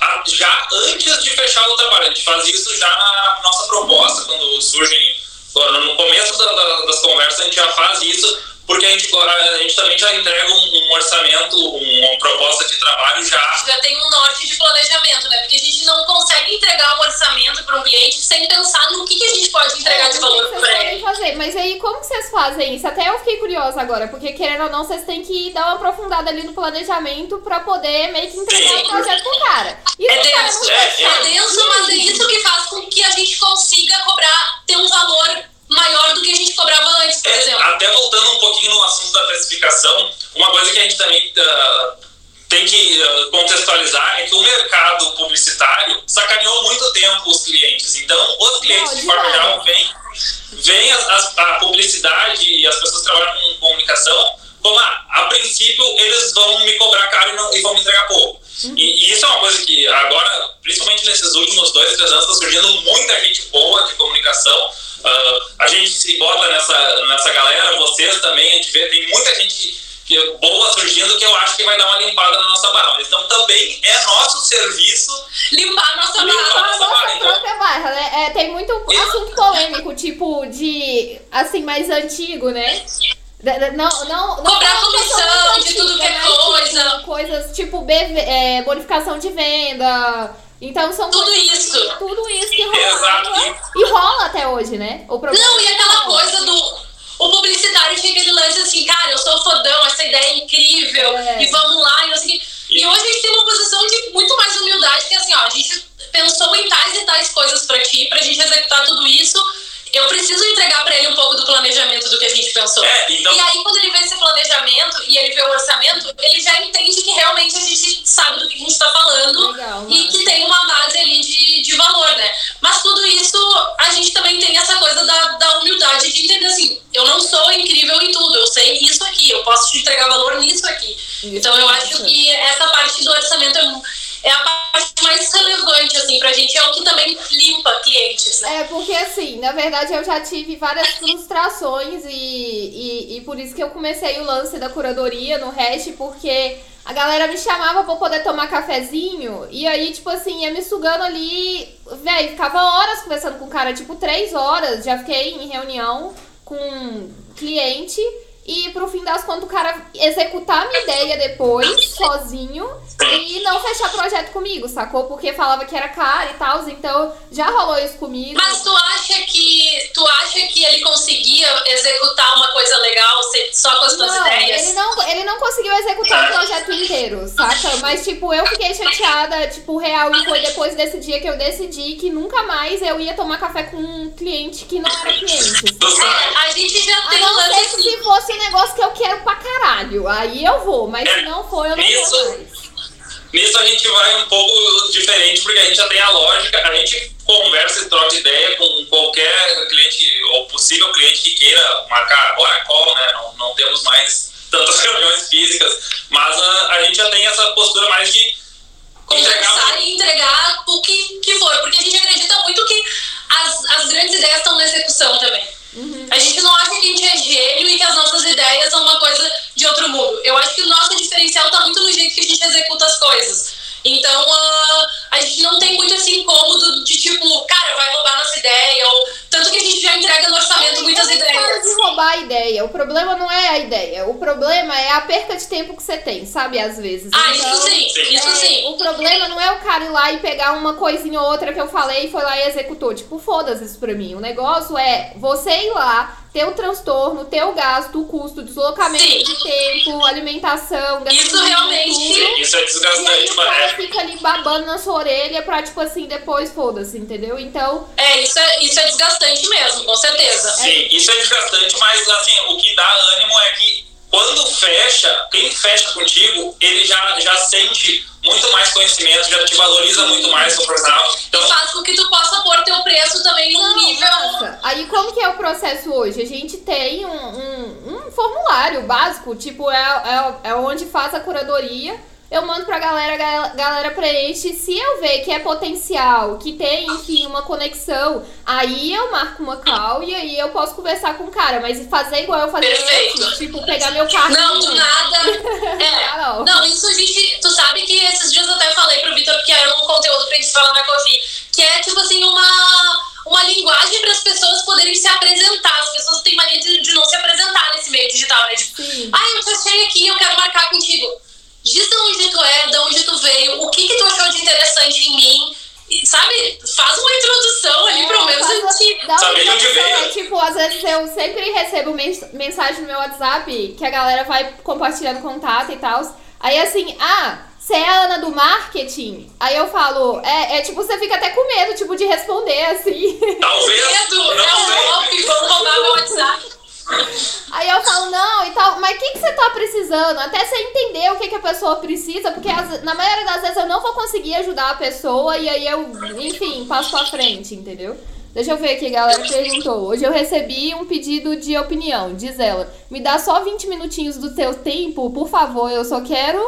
a- já antes de fechar o trabalho. A gente faz isso já na nossa proposta, quando surgem, no começo da- da- das conversas a gente já faz isso, porque a gente, a gente também já entrega um, um orçamento, uma proposta de trabalho já já tem um norte de planejamento, né? Porque a gente não consegue entregar um orçamento para um cliente sem pensar no que, que a gente pode entregar É, de valor para ele. fazer? Mas aí, como vocês fazem isso? Até eu fiquei curiosa agora, porque querendo ou não, vocês têm que dar uma aprofundada ali no planejamento pra poder meio que entregar Sim. o projeto pro cara. E É denso, é, fechar? É denso, mas é isso que faz com que a gente consiga cobrar, ter um valor maior do que a gente cobrava antes, por É, exemplo. até voltando um pouquinho no assunto da precificação, uma coisa que a gente também ah, tem que ah, contextualizar é que o mercado publicitário sacaneou muito tempo os clientes. Então, os clientes, Não, de forma geral, as- as- a publicidade e as pessoas que trabalham com comunicação como, ah, a princípio, eles vão me cobrar caro e, não- e vão me entregar pouco. E, e isso é uma coisa que agora, principalmente nesses últimos dois, três anos, está surgindo muita gente boa de comunicação. Ah, a gente se bota nessa, nessa galera, vocês também, a gente vê, tem muita gente que é boa surgindo que eu acho que vai dar uma limpada na nossa barra. Então também é nosso serviço Limpar a nossa Limpar barra. a nossa nossa barra, então. própria barra, né? É, tem muito assunto polêmico, tipo, de, assim, mais antigo, né? Não, não, não Cobrar não comissão de tudo que é tipo, coisa. coisas tipo BV, é, bonificação de venda. Então são Tudo coisas- isso. Tudo isso que Exato. rolava e rola até hoje, né? O problema Não, e é que aquela rola. coisa do. O publicitário tinha aquele lance assim, cara, eu sou fodão, essa ideia é incrível, É. e vamos lá, e quê. E hoje a gente tem uma posição de muito mais humildade, que é assim, ó, a gente pensou em tais e tais coisas pra ti, pra gente executar tudo isso. Eu preciso entregar pra ele um pouco do planejamento do que a gente pensou. É, então- E aí, quando ele vê esse planejamento e ele vê o orçamento, ele já entende que realmente a gente sabe do que a gente tá falando Legal, e que tem uma base ali de, de valor, né? Mas tudo isso, a gente também tem essa coisa da, da humildade de entender assim, eu não sou incrível em tudo, eu sei isso aqui, eu posso te entregar valor nisso aqui. então eu acho que essa parte do orçamento é, é a parte mais relevante, assim, pra gente, é o que também limpa clientes, né? É, porque assim, na verdade eu já tive várias frustrações e, e, e por isso que eu comecei o lance da curadoria no Hash, porque a galera me chamava pra poder tomar cafezinho. E aí, tipo assim, ia me sugando ali. Véi, ficava horas conversando com o cara, tipo, três horas. Já fiquei em reunião com cliente. E pro fim das contas, o cara executar a minha ideia depois, sozinho, e não fechar projeto comigo, sacou? Porque falava que era caro e tal, então já rolou isso comigo. Mas tu acha que tu acha que ele conseguia executar uma coisa legal só com as tuas não, ideias? Ele não, ele não conseguiu executar o projeto inteiro, saca? Mas, tipo, eu fiquei chateada, tipo, real, e foi depois desse dia que eu decidi que nunca mais eu ia tomar café com um cliente que não era cliente. É, a gente já A tem um lance assim. se fosse negócio que eu quero pra caralho. Aí eu vou, mas se não for, eu não Isso. vou mais. Nisso a gente vai um pouco diferente, porque a gente já tem a lógica, a gente conversa e troca ideia com qualquer cliente ou possível cliente que queira marcar agora call, né? Não, não temos mais tantas [laughs] reuniões físicas, mas a, a gente já tem essa postura mais de entregar conversar e entregar o que, que for. Porque a gente acredita muito que as, as grandes ideias estão na execução também. A gente não acha que a gente é gênio e que as nossas ideias são uma coisa de outro mundo. Eu acho que o nosso diferencial está muito no jeito que a gente executa as coisas. Então, ah, a gente não tem muito esse incômodo de tipo, cara, vai roubar nossa ideia. Ou, tanto que a gente já entrega no orçamento muitas eu ideias. de roubar a ideia. O problema não é a ideia. O problema é a perca de tempo que você tem, sabe? Às vezes. Ah, Então, isso sim, isso é, sim. O problema não é o cara ir lá e pegar uma coisinha ou outra que eu falei e foi lá e executou. Tipo, foda-se isso pra mim. O negócio é você ir lá, ter o transtorno, ter o gasto, o custo, deslocamento Sim. de tempo, alimentação, Isso realmente- tudo. Isso é E aí desgastante, o cara mas é, fica ali babando na sua orelha pra, tipo assim, depois foda-se, entendeu? Então, É, isso é, isso é desgastante mesmo, com certeza. Sim, isso é desgastante, mas assim, o que dá ânimo é que quando fecha, quem fecha contigo, ele já, já sente muito mais conhecimento, já te valoriza muito mais como profissional. Então, Faz com que tu possa pôr teu preço também num nível. Aí como que é o processo hoje? A gente tem um, um, um formulário básico, tipo, é, é, é onde faz a curadoria. Eu mando pra galera, a gal- galera preenche. Se eu ver que é potencial, que tem, enfim, uma conexão, aí eu marco uma call e aí eu posso conversar com o cara. Mas fazer igual eu fazia Perfeito. antes, tipo, pegar meu carro. Não, do nada. [laughs] É. Ah, não. Não, isso a gente. Tu sabe que esses dias eu até falei pro Vitor, porque era um conteúdo pra gente falar na Coffee, que é tipo assim, uma, uma linguagem para as pessoas poderem se apresentar. As pessoas têm mania de, de não se apresentar nesse meio digital, né? Tipo, Sim. ah, eu te achei aqui, eu quero marcar contigo. Diz de onde tu é, de onde tu veio, o que, que tu achou de interessante em mim. E, sabe, faz uma introdução ali, pelo menos dá onde veio. é, Tipo, às vezes eu sempre recebo mens- mensagem no meu WhatsApp que a galera vai compartilhando contato e tal. Aí assim, ah, você é a Ana do marketing? Aí eu falo, é, é tipo, você fica até com medo, tipo, de responder assim. talvez. Medo, não é um golpe, vão roubar meu WhatsApp. Aí eu falo, não, e tal, mas o que, que você tá precisando? Até você entender o que, que a pessoa precisa, porque às- na maioria das vezes eu não vou conseguir ajudar a pessoa e aí eu, enfim, passo pra frente, entendeu? Deixa eu ver aqui, a galera perguntou. Hoje eu recebi um pedido de opinião, diz ela. Me dá só 20 minutinhos do teu tempo, por favor, eu só quero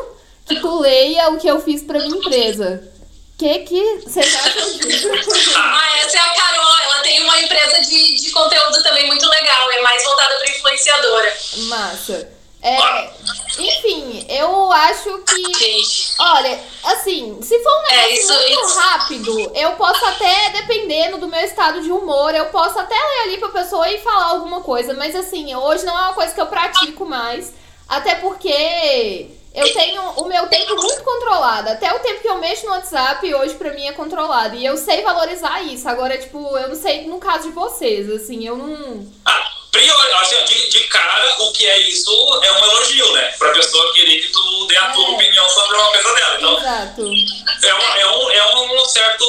que tu leia o que eu fiz pra minha empresa. Que que você [laughs] acha disso? Ah, essa é a Carol. Ela tem uma empresa de, de conteúdo também muito legal. É mais voltada para influenciadora. Massa. É, enfim, eu acho que. Olha, assim, se for um negócio É, isso- muito isso- rápido, eu posso até, dependendo do meu estado de humor, eu posso até ler ali pra pessoa e falar alguma coisa. Mas assim, hoje não é uma coisa que eu pratico mais. Até porque eu tenho o meu tempo muito controlado. Até o tempo que eu mexo no WhatsApp hoje pra mim é controlado. E eu sei valorizar isso. Agora, tipo, eu não sei no caso de vocês, assim, eu não. Ah, priori, assim, ó, de, de cara, o que é isso é um elogio, né? Pra pessoa querer que tu dê a tua É. opinião sobre uma coisa dela. Então, Exato. é um, é um, é um certo.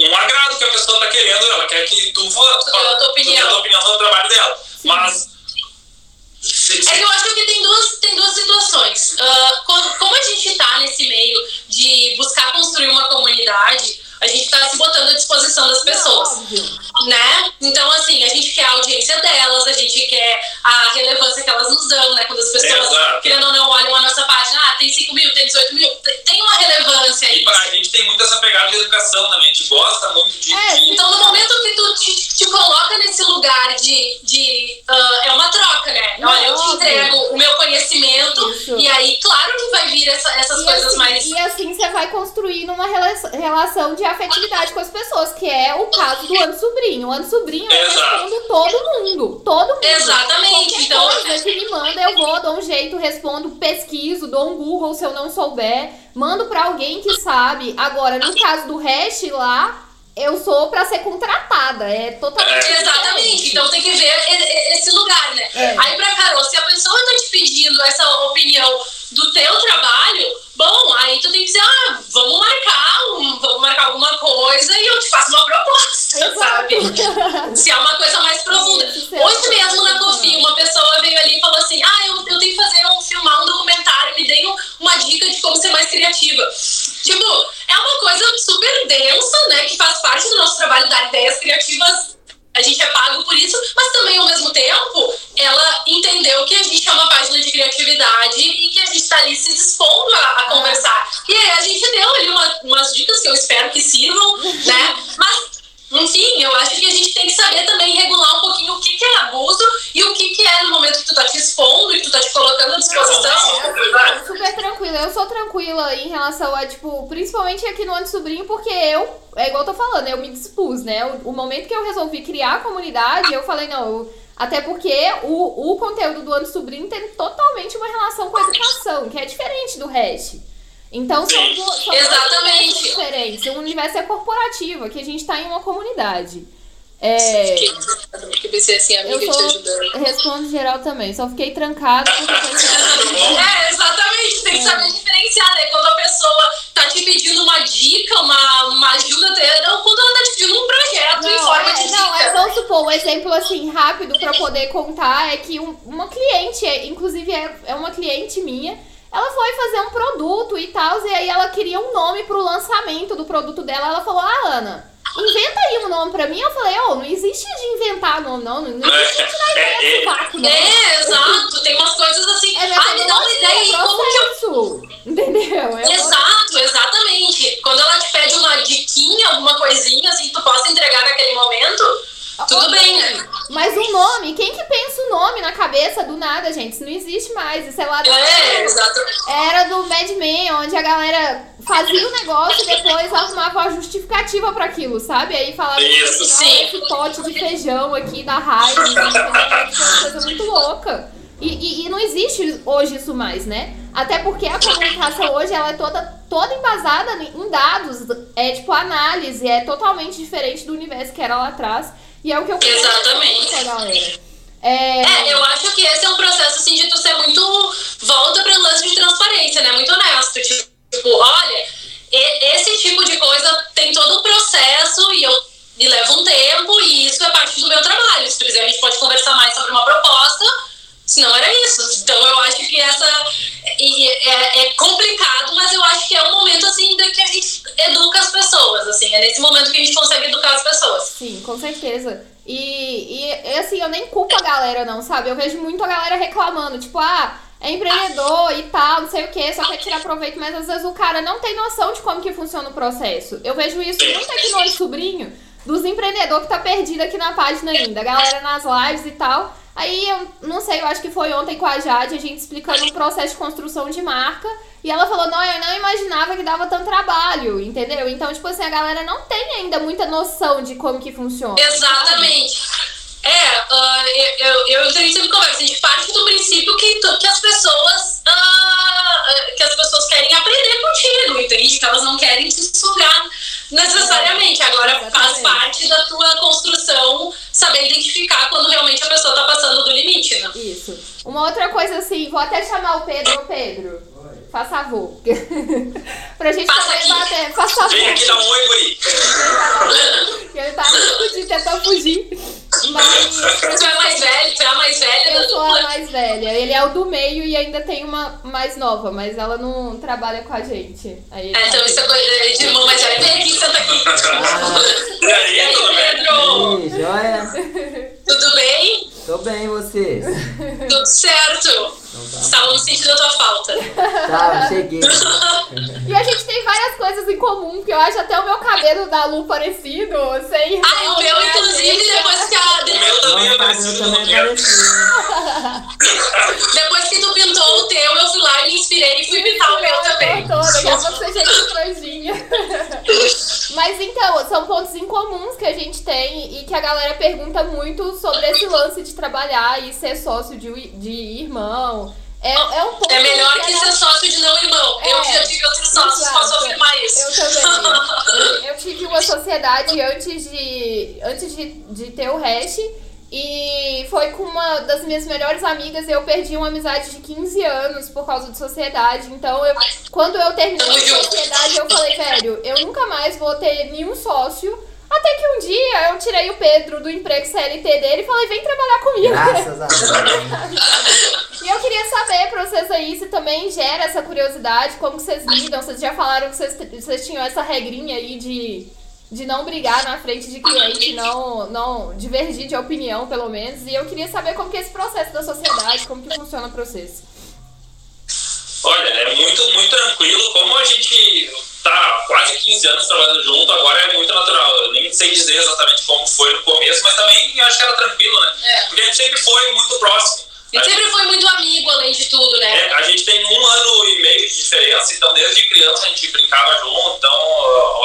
Um, agrado que a pessoa tá querendo, ela quer que tu. Tu dê a tua opinião. Tu dê a tua opinião sobre o trabalho dela. Mas. É que eu acho que tem duas, tem duas situações. Co- como a gente tá nesse meio de buscar construir uma comunidade, a gente tá se botando à disposição das pessoas. Né? Então, assim, a gente quer a audiência delas, a gente quer a relevância que elas nos dão, né? Quando as pessoas, Exato. querendo ou não, olham a nossa página, ah, tem 5 mil, tem 18 mil, tem- uma relevância e aí. pra gente tem muito essa pegada de educação também. A gente gosta muito de. É, de- Então, no momento que tu te, te coloca nesse lugar, de. de uh, é uma troca, né? Não, Olha, eu te óbvio. entrego o meu conhecimento Isso. e aí, claro que vai vir essa- essas E coisas assim, mais. e assim você vai construindo uma rela- relação de afetividade com as pessoas, que é o caso do ano sobrinho. O ano sobrinho eu Exato. respondo todo mundo. Todo mundo. Exatamente, Qualquer então- coisa que me manda, eu vou, dou um jeito, respondo, pesquiso, dou um Google se eu não souber, mando pra alguém que sabe. Agora, no caso do hash lá, eu sou pra ser contratada. É totalmente. Exatamente, diferente. então tem que ver esse lugar, né? É. Aí pra Carol, se a pessoa tá te pedindo essa opinião do teu trabalho, bom, aí tu tem que dizer, ah, vamos marcar, um- vamos marcar alguma coisa e eu te faço uma proposta, Exato. sabe? Se é uma coisa mais profunda. Hoje mesmo na Cofi, uma pessoa veio ali e falou assim, ah, eu, eu tenho que fazer um, filmar um documentário, me deem um- uma dica de como ser mais criativa. Tipo, é uma coisa super densa, né, que faz parte do nosso trabalho dar ideias criativas a gente é pago por isso, mas também ao mesmo tempo ela entendeu que a gente é uma página de criatividade e que a gente está ali se dispondo a, a conversar. E aí a gente deu ali uma- umas dicas que eu espero que sirvam, né? Mas enfim, eu acho que a gente tem que saber também regular um pouquinho o que, que é abuso e o que, que é no momento que tu tá te expondo e que tu tá te colocando à disposição. É super tranquila. Eu sou tranquila em relação a, tipo, principalmente aqui no ano sobrinho, porque eu, é igual eu tô falando, eu me dispus, né? O, o momento que eu resolvi criar a comunidade, eu falei, não, eu- até porque o, o conteúdo do ano sobrinho tem totalmente uma relação com a educação, que é diferente do hash. Então são, duas- são Exatamente. universos diferentes. O universo é corporativo, aqui a gente tá em uma comunidade. É, Que pensei assim, eu amiga te sou, ajudando. respondo geral também, só fiquei trancada porque [laughs] É, exatamente, tem que saber diferenciar, né? Quando a pessoa tá te pedindo uma dica, uma, uma ajuda, não, quando ela tá te pedindo um projeto em forma é, de não, dica. vamos supor, um exemplo assim, rápido pra eu poder contar é que um- uma cliente, é, inclusive é, é uma cliente minha, ela foi fazer um produto e tal, e aí ela queria um nome pro lançamento do produto dela. Ela falou, ah, Ana, inventa aí um nome pra mim. Eu falei, ô, não existe de inventar nome, não. Não existe tirar ideia É, do vácuo, não. É, exato, tem umas coisas assim. É ah, me dá uma ideia aí, metodologia, como que eu. Entendeu? É Exato, exatamente. Quando ela te pede uma diquinha, alguma coisinha assim que tu possa entregar naquele momento, tudo bem, né? Mas o nome, quem que pensa o nome na cabeça do nada, gente? Isso não existe mais. Isso é lá do- É. Era do Mad Men, onde a galera fazia o negócio e depois arrumava uma justificativa pra aquilo, sabe? Aí falava Isso, assim, sim. "Ah, esse pote de feijão aqui da raiva, uma coisa muito louca. E, e- e não existe hoje isso mais, né? Até porque a comunicação hoje ela é toda, toda embasada em dados, é tipo análise, é totalmente diferente do universo que era lá atrás. E é o que eu Exatamente. com a galera. É, É, eu acho que esse é um processo assim de tu ser muito. Volta para o lance de transparência, né? Muito honesto. Tipo, olha, esse tipo de coisa tem todo um processo e eu e leva um tempo, e isso é parte do meu trabalho. Se quiser, a gente pode conversar mais sobre uma proposta. Se não era isso. Então eu acho que essa é, é complicado, mas eu acho que é um momento assim de que a gente educa as pessoas. Assim, é nesse momento que a gente consegue educar as pessoas. Sim, com certeza. E, e assim, eu nem culpo a galera, não, sabe? Eu vejo muito a galera reclamando, tipo, ah, é empreendedor e tal, não sei o que, só quer tirar proveito, mas às vezes o cara não tem noção de como que funciona o processo. Eu vejo isso muito aqui no Sobrinho, dos empreendedores que tá perdido aqui na página ainda, a galera nas lives e tal. Aí eu não sei, eu acho que foi ontem com a Jade, a gente explicando um processo de construção de marca. E ela falou, não, eu não imaginava que dava tanto trabalho, entendeu? Então, tipo assim, a galera não tem ainda muita noção de como que funciona. Exatamente. É, ah, eu, eu, eu o sempre conversa, a gente parte do princípio que, que as pessoas ah, que as pessoas querem aprender contigo, entende? Que elas não querem te sugar necessariamente. Agora faz parte da tua construção saber identificar quando realmente a pessoa tá passando do limite, né? Isso. Uma outra coisa assim, vou até chamar o Pedro. Pedro, faz favor. [laughs] pra gente Passa poder aqui. bater. Faz favor. Vem aqui dar um oi, guri. Que ele tá fugindo, tentando fugir. Mas Tu é mais velho, tu é a mais velha eu sou a mais velha. Ele é o do meio e ainda tem uma mais nova, mas ela não trabalha com a gente. Aí ele É, então tá- isso é coisa de irmão mais velho. Vem aqui, senta aqui. E E aí, aí, tudo bem? Pedro? Ih, joia? Tudo bem? Tô bem, vocês? Tudo certo? Então tá. Estávamos sentindo a tua falta. Tá, cheguei. [laughs] E a gente tem várias coisas em comum, porque eu acho até o meu cabelo da Lu parecido, sem. Ah, o meu, inclusive, depois que a. O meu também é parecido. [laughs] Depois que tu pintou o teu, eu fui lá e me inspirei e fui pintar o meu também. Toda, daqui a pouco você franjinha. [laughs] Mas então, são pontos em comuns que a gente tem e que a galera pergunta muito sobre esse lance de trabalhar e ser sócio de, de irmão. É, é um É melhor que a ser sócio de não irmão. Eu É, já tive outros sócios, exato. posso afirmar isso. Eu também. Eu, [laughs] eu tive uma sociedade antes de, antes de, de ter o hash. E foi com uma das minhas melhores amigas. Eu perdi uma amizade de 15 anos por causa de sociedade. Então, eu, quando eu terminei a sociedade, eu falei, velho, eu nunca mais vou ter nenhum sócio. Até que um dia eu tirei o Pedro do emprego CLT dele e falei, vem trabalhar comigo. Graças a Deus. [laughs] E eu queria saber pra vocês aí se também gera essa curiosidade, como vocês lidam. Vocês já falaram que vocês, vocês tinham essa regrinha aí de, de não brigar na frente de cliente, não, não divergir de opinião, pelo menos. E eu queria saber como que é esse processo da sociedade, como que funciona pra vocês. Olha, é muito, muito tranquilo. Como a gente tá quase 15 anos trabalhando junto, agora é muito natural. Eu nem sei dizer exatamente como foi no começo, mas também acho que era tranquilo, né? É. Porque a gente sempre foi muito próximo. A gente sempre foi muito amigo, além de tudo, né? É, a gente tem um ano e meio de diferença, então desde criança a gente brincava junto, então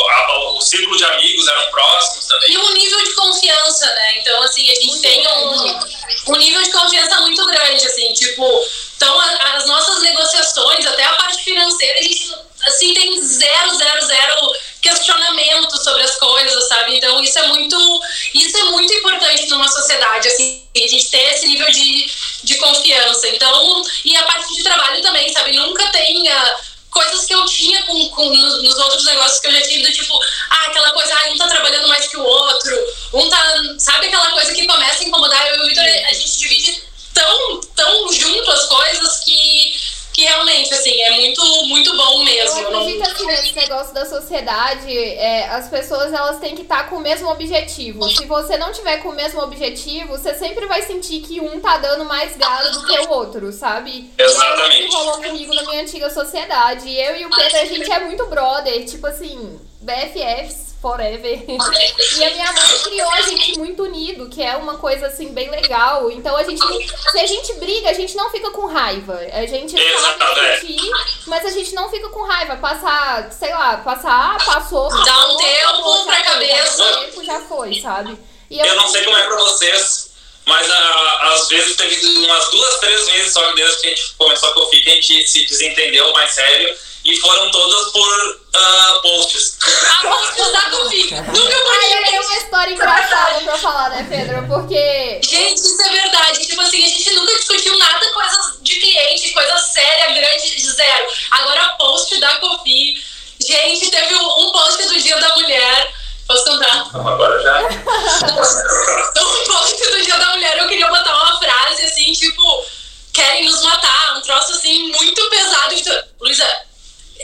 a- a- o círculo de amigos eram próximos também. E um nível de confiança, né? Então, assim, a gente Muito tem um, um nível de confiança muito grande, assim, tipo, então a- as nossas negociações, até a parte financeira, a gente, assim, tem zero, zero, zero questionamento sobre as coisas, sabe? Então, isso é muito, isso é muito importante numa sociedade, assim, a gente ter esse nível de, de confiança. Então, e a parte de trabalho também, sabe? Nunca ah, coisas que eu tinha com, com nos, nos outros negócios que eu já tive, do tipo, ah, aquela coisa, ah, um tá trabalhando mais que o outro, um tá, sabe aquela coisa que começa a incomodar, eu e o Victor, a gente divide tão, tão junto as coisas que, que realmente, assim, é muito, muito bom mesmo. Eu acredito assim nesse negócio da sociedade, é, as pessoas elas têm que estar com o mesmo objetivo. Se você não tiver com o mesmo objetivo, você sempre vai sentir que um tá dando mais galo do que o outro, sabe? Exatamente. É o que rolou comigo na minha antiga sociedade. Eu e o Pedro, a gente é muito brother, tipo assim, BFFs forever. [laughs] E a minha mãe criou a gente muito unido, que é uma coisa assim bem legal. Então a gente, se a gente briga, a gente não fica com raiva. A gente sabe discutir, mas a gente não fica com raiva. Passar, sei lá, passar, passou. Dá um passou, tempo pra cabeça. Tempo, já foi, sabe? E Eu não sei como é pra vocês, mas ah, às vezes teve umas duas, três vezes só desde que a gente começou a Cofi que a gente se desentendeu mais sério e foram todas por ah, posts. A posts da Cofi. [laughs] Nunca Aí eu tenho uma história engraçada pra falar, né, Pedro? Porque Gente, isso é verdade. Tipo assim, a gente nunca discutiu nada, coisas de cliente, coisa séria, grande, de zero. Agora, post da Cofi. Gente, teve um post do Dia da Mulher. Posso contar? Então, agora já. [laughs] [laughs] No post do Dia da Mulher, eu queria botar uma frase assim, tipo, querem nos matar, um troço assim muito pesado. Então, Luísa,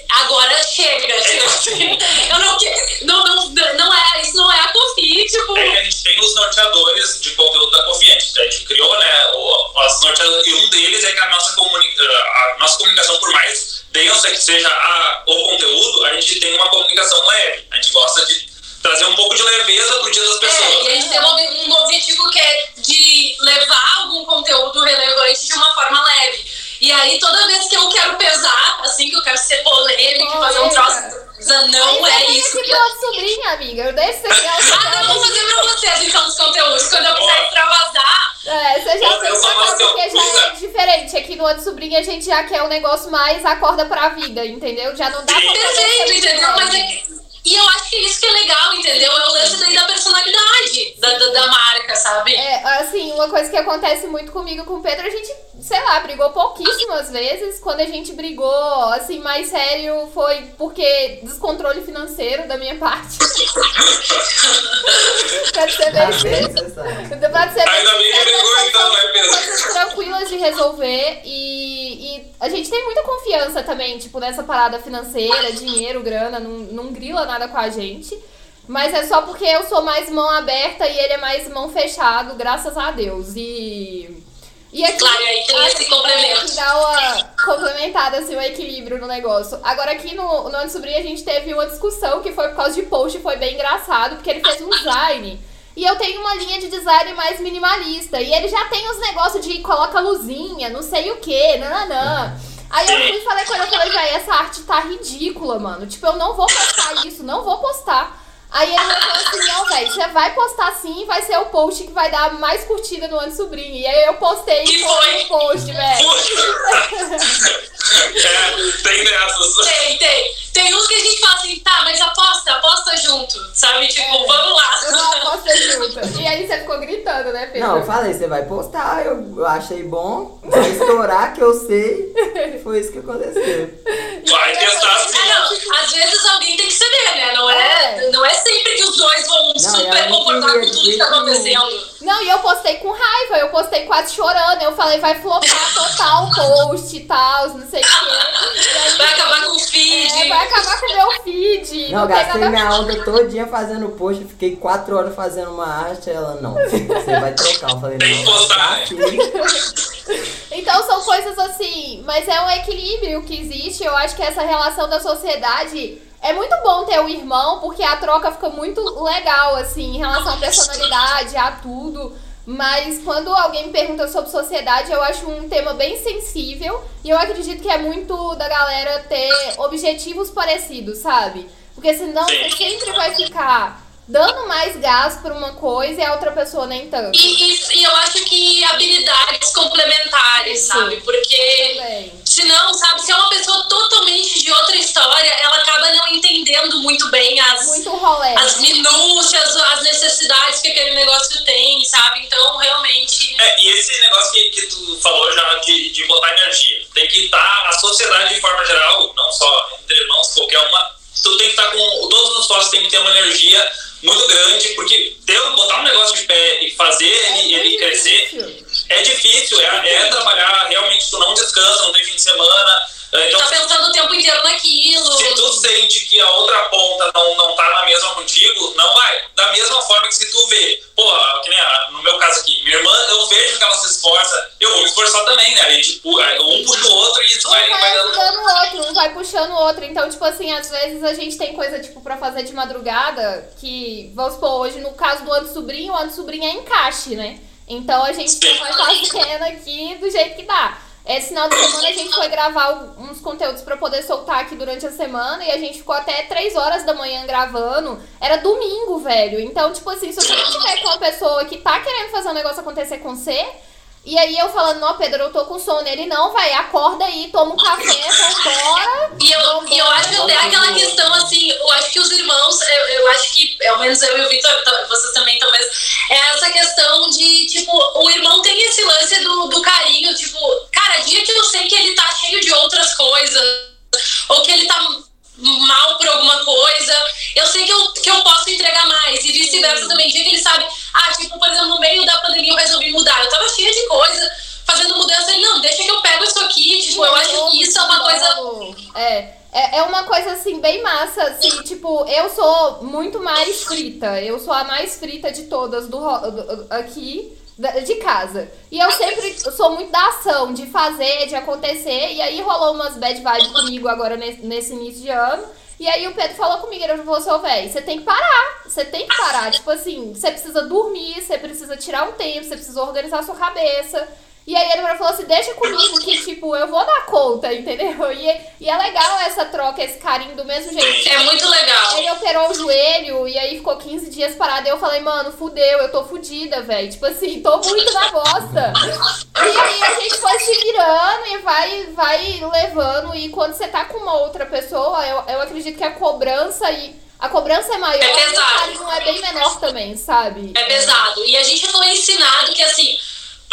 agora chega, tipo assim, eu não quero. Não, não, não é, isso não é a Cofi, tipo. É que a gente tem os norteadores de conteúdo da Cofi. A gente, a gente criou, né, o, os norteadores, e um deles é que a nossa, comuni a nossa comunicação, por mais densa que seja a, o conteúdo, a gente tem uma comunicação leve. A gente gosta de trazer um pouco de leveza pro dia das É, pessoas. e a gente tem um, um objetivo que é de levar algum conteúdo relevante de uma forma leve. E aí, toda vez que eu quero pesar, assim, que eu quero ser polêmica, fazer um troço, não é isso que que eu sobrinha, amiga. Eu deixo você Ah, eu vou fazer pra vocês, então, os conteúdos. Quando eu quiser extravasar, É, você já fez gosto de porque já é coisa. diferente. Aqui no outro sobrinho a gente já quer um negócio mais acorda pra vida, entendeu? Já não dá pra fazer perfeito, entendeu? Mas é, e eu acho que isso que é legal, entendeu? É o lance daí da personalidade da, da, da marca, sabe? É, assim, uma coisa que acontece muito comigo e com o Pedro, a gente, sei lá, brigou pouquíssimas vezes. Quando a gente brigou, assim, mais sério, foi porque descontrole financeiro da minha parte. [laughs] Pode ser bem. Pode ser bem Ainda bem que brigou então, né, Pedro? Tranquilas de resolver e, e a gente tem muita confiança também, tipo, nessa parada financeira, dinheiro, grana, não, não grila nada com a gente. Mas é só porque eu sou mais mão aberta e ele é mais mão fechado, graças a Deus. E. E aqui, Claro, aí tem esse complemento. aqui dá uma complementada, assim, um equilíbrio no negócio. Agora aqui no, no Sobrinho a gente teve uma discussão que foi por causa de post, foi bem engraçado, porque ele fez um design. E eu tenho uma linha de design mais minimalista. E ele já tem os negócios de coloca luzinha, não sei o que, nananã. Aí eu fui e falei com ele, eu falei, véi, essa arte tá ridícula, mano. Tipo, eu não vou postar isso, não vou postar. Aí ele falou assim, não, velho, você vai postar sim e vai ser o post que vai dar mais curtida no ano sobrinho. E aí eu postei E foi. foi o post, velho. [laughs] é, tem dessas. Tem, tem. Tem uns que a gente fala assim, tá, mas aposta, aposta junto, sabe? Tipo, É. vamos lá. Não aposto [laughs] junto. E aí você ficou gritando, né, Pedro? Não, eu falei, você vai postar, eu, achei bom, vai estourar que eu sei. Foi isso que aconteceu. Vai testar assim. Ah, não. Às vezes alguém tem que ceder, né? Não é, É. não é sempre que os dois vão e super não concordar com tudo que tá acontecendo. Não, e eu postei com raiva, eu postei quase chorando. Eu falei, vai flopar total o post e tal, não sei o quê. Vai acabar com o feed. É, vai acabar com o meu feed. Não, tem gastei minha onda todinha fazendo post, fiquei quatro horas fazendo uma arte, ela, não, você vai trocar. Eu falei, não, vai aqui. [laughs] Então são coisas assim, mas é um equilíbrio que existe. Eu acho que essa relação da sociedade é muito bom ter o irmão, porque a troca fica muito legal, assim, em relação à personalidade, a tudo. Mas quando alguém me pergunta sobre sociedade, eu acho um tema bem sensível. E eu acredito que é muito da galera ter objetivos parecidos, sabe? Porque senão você sempre vai ficar dando mais gás pra uma coisa e a outra pessoa nem tanto. E, e- e eu acho que habilidades complementares, sabe? Porque Também. senão, sabe, se é uma pessoa totalmente de outra história, ela acaba não entendendo muito bem as, Muito rolê. as minúcias, as necessidades que aquele negócio tem, sabe? Então, realmente. É, e esse negócio que, que tu falou já de, de botar energia. Tem que estar, a sociedade de forma geral, não só entre irmãos, qualquer uma, tu tem que estar com. Todos os sócios têm que ter uma energia muito grande, porque ter, botar um negócio de pé e fazer ele, ele muito crescer. É difícil, é, é trabalhar, realmente tu não descansa, não tem fim de semana. é, Então, Tá pensando o tempo inteiro naquilo. se tu sente que a outra ponta não, não tá na mesma contigo, não vai. Da mesma forma que se tu vê, pô, que nem a- no meu caso aqui, minha irmã, eu vejo que ela se esforça, eu vou me esforçar também, né? A gente, pu- um puxa o outro e isso Um vai, vai vai dando. ajudando o outro, um vai puxando o outro. Então, tipo assim, às vezes a gente tem coisa, tipo, pra fazer de madrugada, que, vamos supor, hoje no caso do ano sobrinho, o ano sobrinho é encaixe, né? Então a gente vai fazendo aqui do jeito que dá. Esse final de semana a gente foi gravar uns conteúdos pra poder soltar aqui durante a semana e a gente ficou até 3 horas da manhã gravando. Era domingo, velho. Então, tipo assim, se você não tiver com uma pessoa que tá querendo fazer um negócio acontecer com você, e aí eu falando, não, Pedro, eu tô com sono. Ele, não, vai, acorda aí, toma um café, vambora. E eu, e eu acho até aquela questão, assim, eu acho que os irmãos, eu, acho que, pelo menos eu e o Vitor, vocês também talvez, é essa questão de, tipo, o irmão tem esse lance do, do carinho, tipo, cara, dia que eu sei que ele tá cheio de outras coisas, ou que ele tá mal por alguma coisa, eu sei que eu, que eu posso entregar mais. E vice-versa também, dia que ele sabe, ah, tipo, por exemplo, no meio da pandemia eu resolvi mudar, eu tava cheia de coisa, fazendo mudança, ele, não, deixa que eu pego isso aqui, tipo, eu acho que isso é uma coisa É. É, é uma coisa assim, bem massa, assim, tipo, eu sou muito mais frita. Eu sou a mais frita de todas do, do- aqui de casa. E eu sempre sou muito da ação, de fazer, de acontecer. E aí rolou umas bad vibes comigo agora nesse, início de ano. E aí o Pedro falou comigo, ele falou ô, véi, você tem que parar. Você tem que parar. Tipo assim, você precisa dormir, você precisa tirar um tempo, você precisa organizar a sua cabeça. E aí ele falou assim, deixa comigo que, tipo, eu vou dar conta, entendeu? [laughs] E, e é legal essa troca, esse carinho do mesmo jeito. É muito legal. Ele operou o joelho e aí ficou 15 dias parado. E eu falei, mano, fudeu, eu tô fudida, velho. Tipo assim, tô muito na bosta. E aí a gente foi se virando e vai, vai levando. E quando você tá com uma outra pessoa, eu, eu acredito que a cobrança e. A cobrança é maior É o carinho é bem menor também, sabe? É pesado. E a gente foi ensinado que, assim,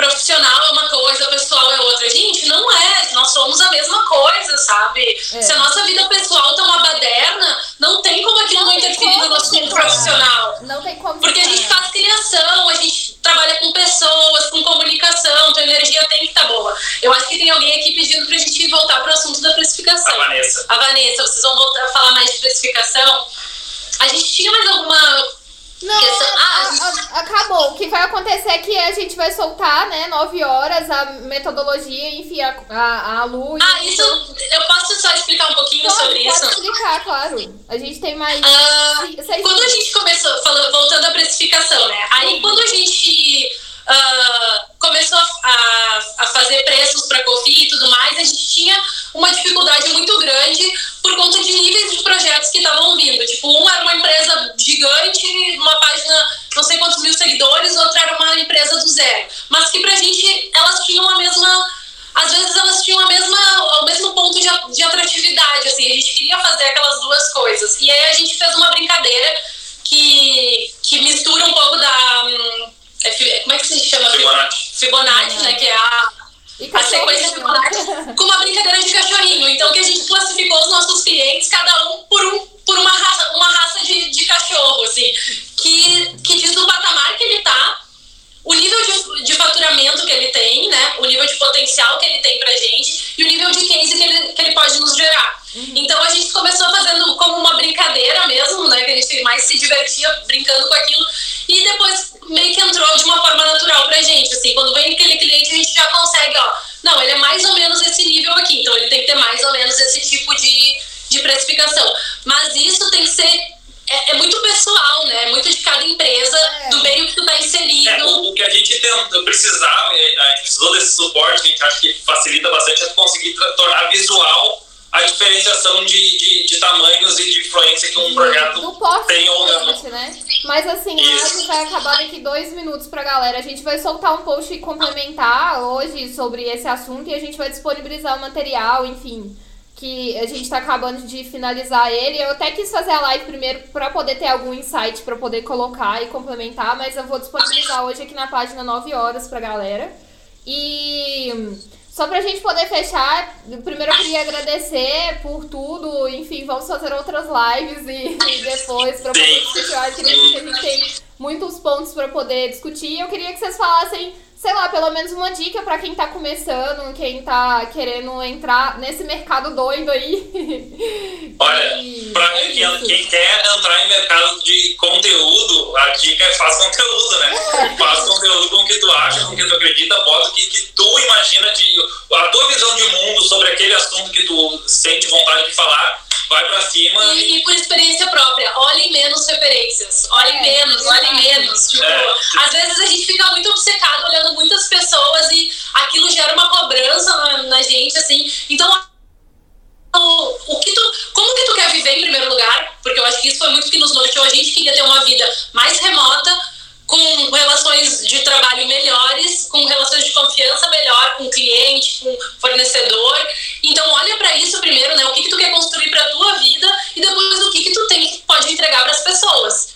profissional é uma coisa, pessoal é outra. Gente, não é. Nós somos a mesma coisa, sabe? É. Se a nossa vida pessoal tá uma baderna, não tem como aquilo não, interferir no nosso mundo profissional. Não tem como. Porque a gente faz criação, a gente trabalha com pessoas, com comunicação, então a energia tem que estar boa. Eu acho que tem alguém aqui pedindo pra gente voltar pro assunto da precificação. A Vanessa. A Vanessa, vocês vão voltar a falar mais de precificação? A gente tinha mais alguma Não, a- Ah, a- acabou o que vai acontecer é que a gente vai soltar, né, 9 horas, a metodologia, enfim, a, a, a Lu. Ah, isso. Eu posso só explicar um pouquinho pode, sobre pode isso? explicar, claro. A gente tem mais. Ah, quando a gente começou, falando, voltando à precificação, né? Aí quando a gente ah, começou a, a fazer preços para Cofi e tudo mais, a gente tinha uma dificuldade muito grande por conta de níveis de projetos que estavam vindo. Tipo, uma era uma empresa gigante, uma página não sei quantos mil seguidores, outra era uma empresa do zero. Mas que pra gente elas tinham a mesma às vezes elas tinham a mesma, o mesmo ponto de, de atratividade, assim, a gente queria fazer aquelas duas coisas. E aí a gente fez uma brincadeira que, que mistura um pouco da. É fi- como é que se chama? Fibonacci. Fibonacci, né? Que é a, a sequência Fibonacci, com uma brincadeira de cachorrinho. Então, que a gente classificou os nossos clientes, cada um por, um, por uma raça, uma raça de, de cachorro, assim, que, que diz o patamar que ele tá, o nível de, de faturamento que ele tem, né? O nível de potencial que ele tem pra gente e o nível de case que ele, que ele pode nos gerar. Então a gente começou fazendo como uma brincadeira mesmo, né? Que a gente mais se divertia brincando com aquilo. E depois meio que entrou de uma forma natural pra gente. Assim, quando vem aquele cliente, a gente já consegue, ó. Não, ele é mais ou menos esse nível aqui, então ele tem que ter mais ou menos esse tipo de, de precificação. Mas isso tem que ser. É, é muito pessoal, né? É muito de cada empresa, É. do meio que tu tá É, inserido. o, o que a gente tenta, precisava, eh, a gente precisou desse suporte, que a gente acha que facilita bastante, é conseguir tornar visual a diferenciação de, de, de tamanhos e de influência que um projeto do tem ou não. né? Mas assim, a Isso. live vai acabar daqui dois minutos pra galera. A gente vai soltar um post complementar hoje sobre esse assunto e a gente vai disponibilizar o material, enfim. Que a gente tá acabando de finalizar ele. Eu até quis fazer a live primeiro pra poder ter algum insight pra poder colocar e complementar, mas eu vou disponibilizar hoje aqui na página 9 horas pra galera. E só pra gente poder fechar, primeiro eu queria agradecer por tudo. Enfim, vamos fazer outras lives e, e depois pra poder discutir. Eu acredito que a gente tem muitos pontos pra poder discutir. Eu queria que vocês falassem, sei lá, pelo menos uma dica pra quem tá começando, quem tá querendo entrar nesse mercado doido aí. [laughs] Olha, pra é quem, quem quer entrar em mercado de conteúdo, a dica é faz conteúdo, né? [laughs] Faz conteúdo com o que tu acha, com o que tu acredita, bota o que, que tu imagina de. A tua visão de mundo sobre aquele assunto que tu sente vontade de falar, vai pra cima e. E, por experiência própria, olhem menos referências. Olhem É, menos, olhem exato. menos. Tipo, É. às vezes a gente fica muito obcecado olhando muitas pessoas e aquilo gera uma cobrança na, na gente, assim. Então, o, o que tu, como que tu quer viver em primeiro lugar? Porque eu acho que isso foi muito que nos norteou. A gente queria ter uma vida mais remota, com relações de trabalho melhores, com relações de confiança melhor com o cliente, com fornecedor. Então olha para isso primeiro, né? O que, que tu quer construir para tua vida e depois o que, que tu tem que pode entregar para as pessoas.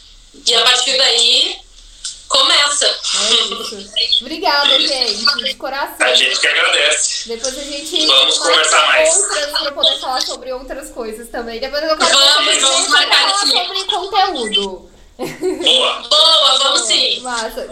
E a partir daí começa. É. Obrigada, gente, de coração. A gente que agradece. Depois a gente Vamos conversar mais. outras pra poder falar sobre outras coisas também. Depois eu quero Vamos, vamos marcar falar sobre conteúdo. Boa! Boa, vamos sim. Massa.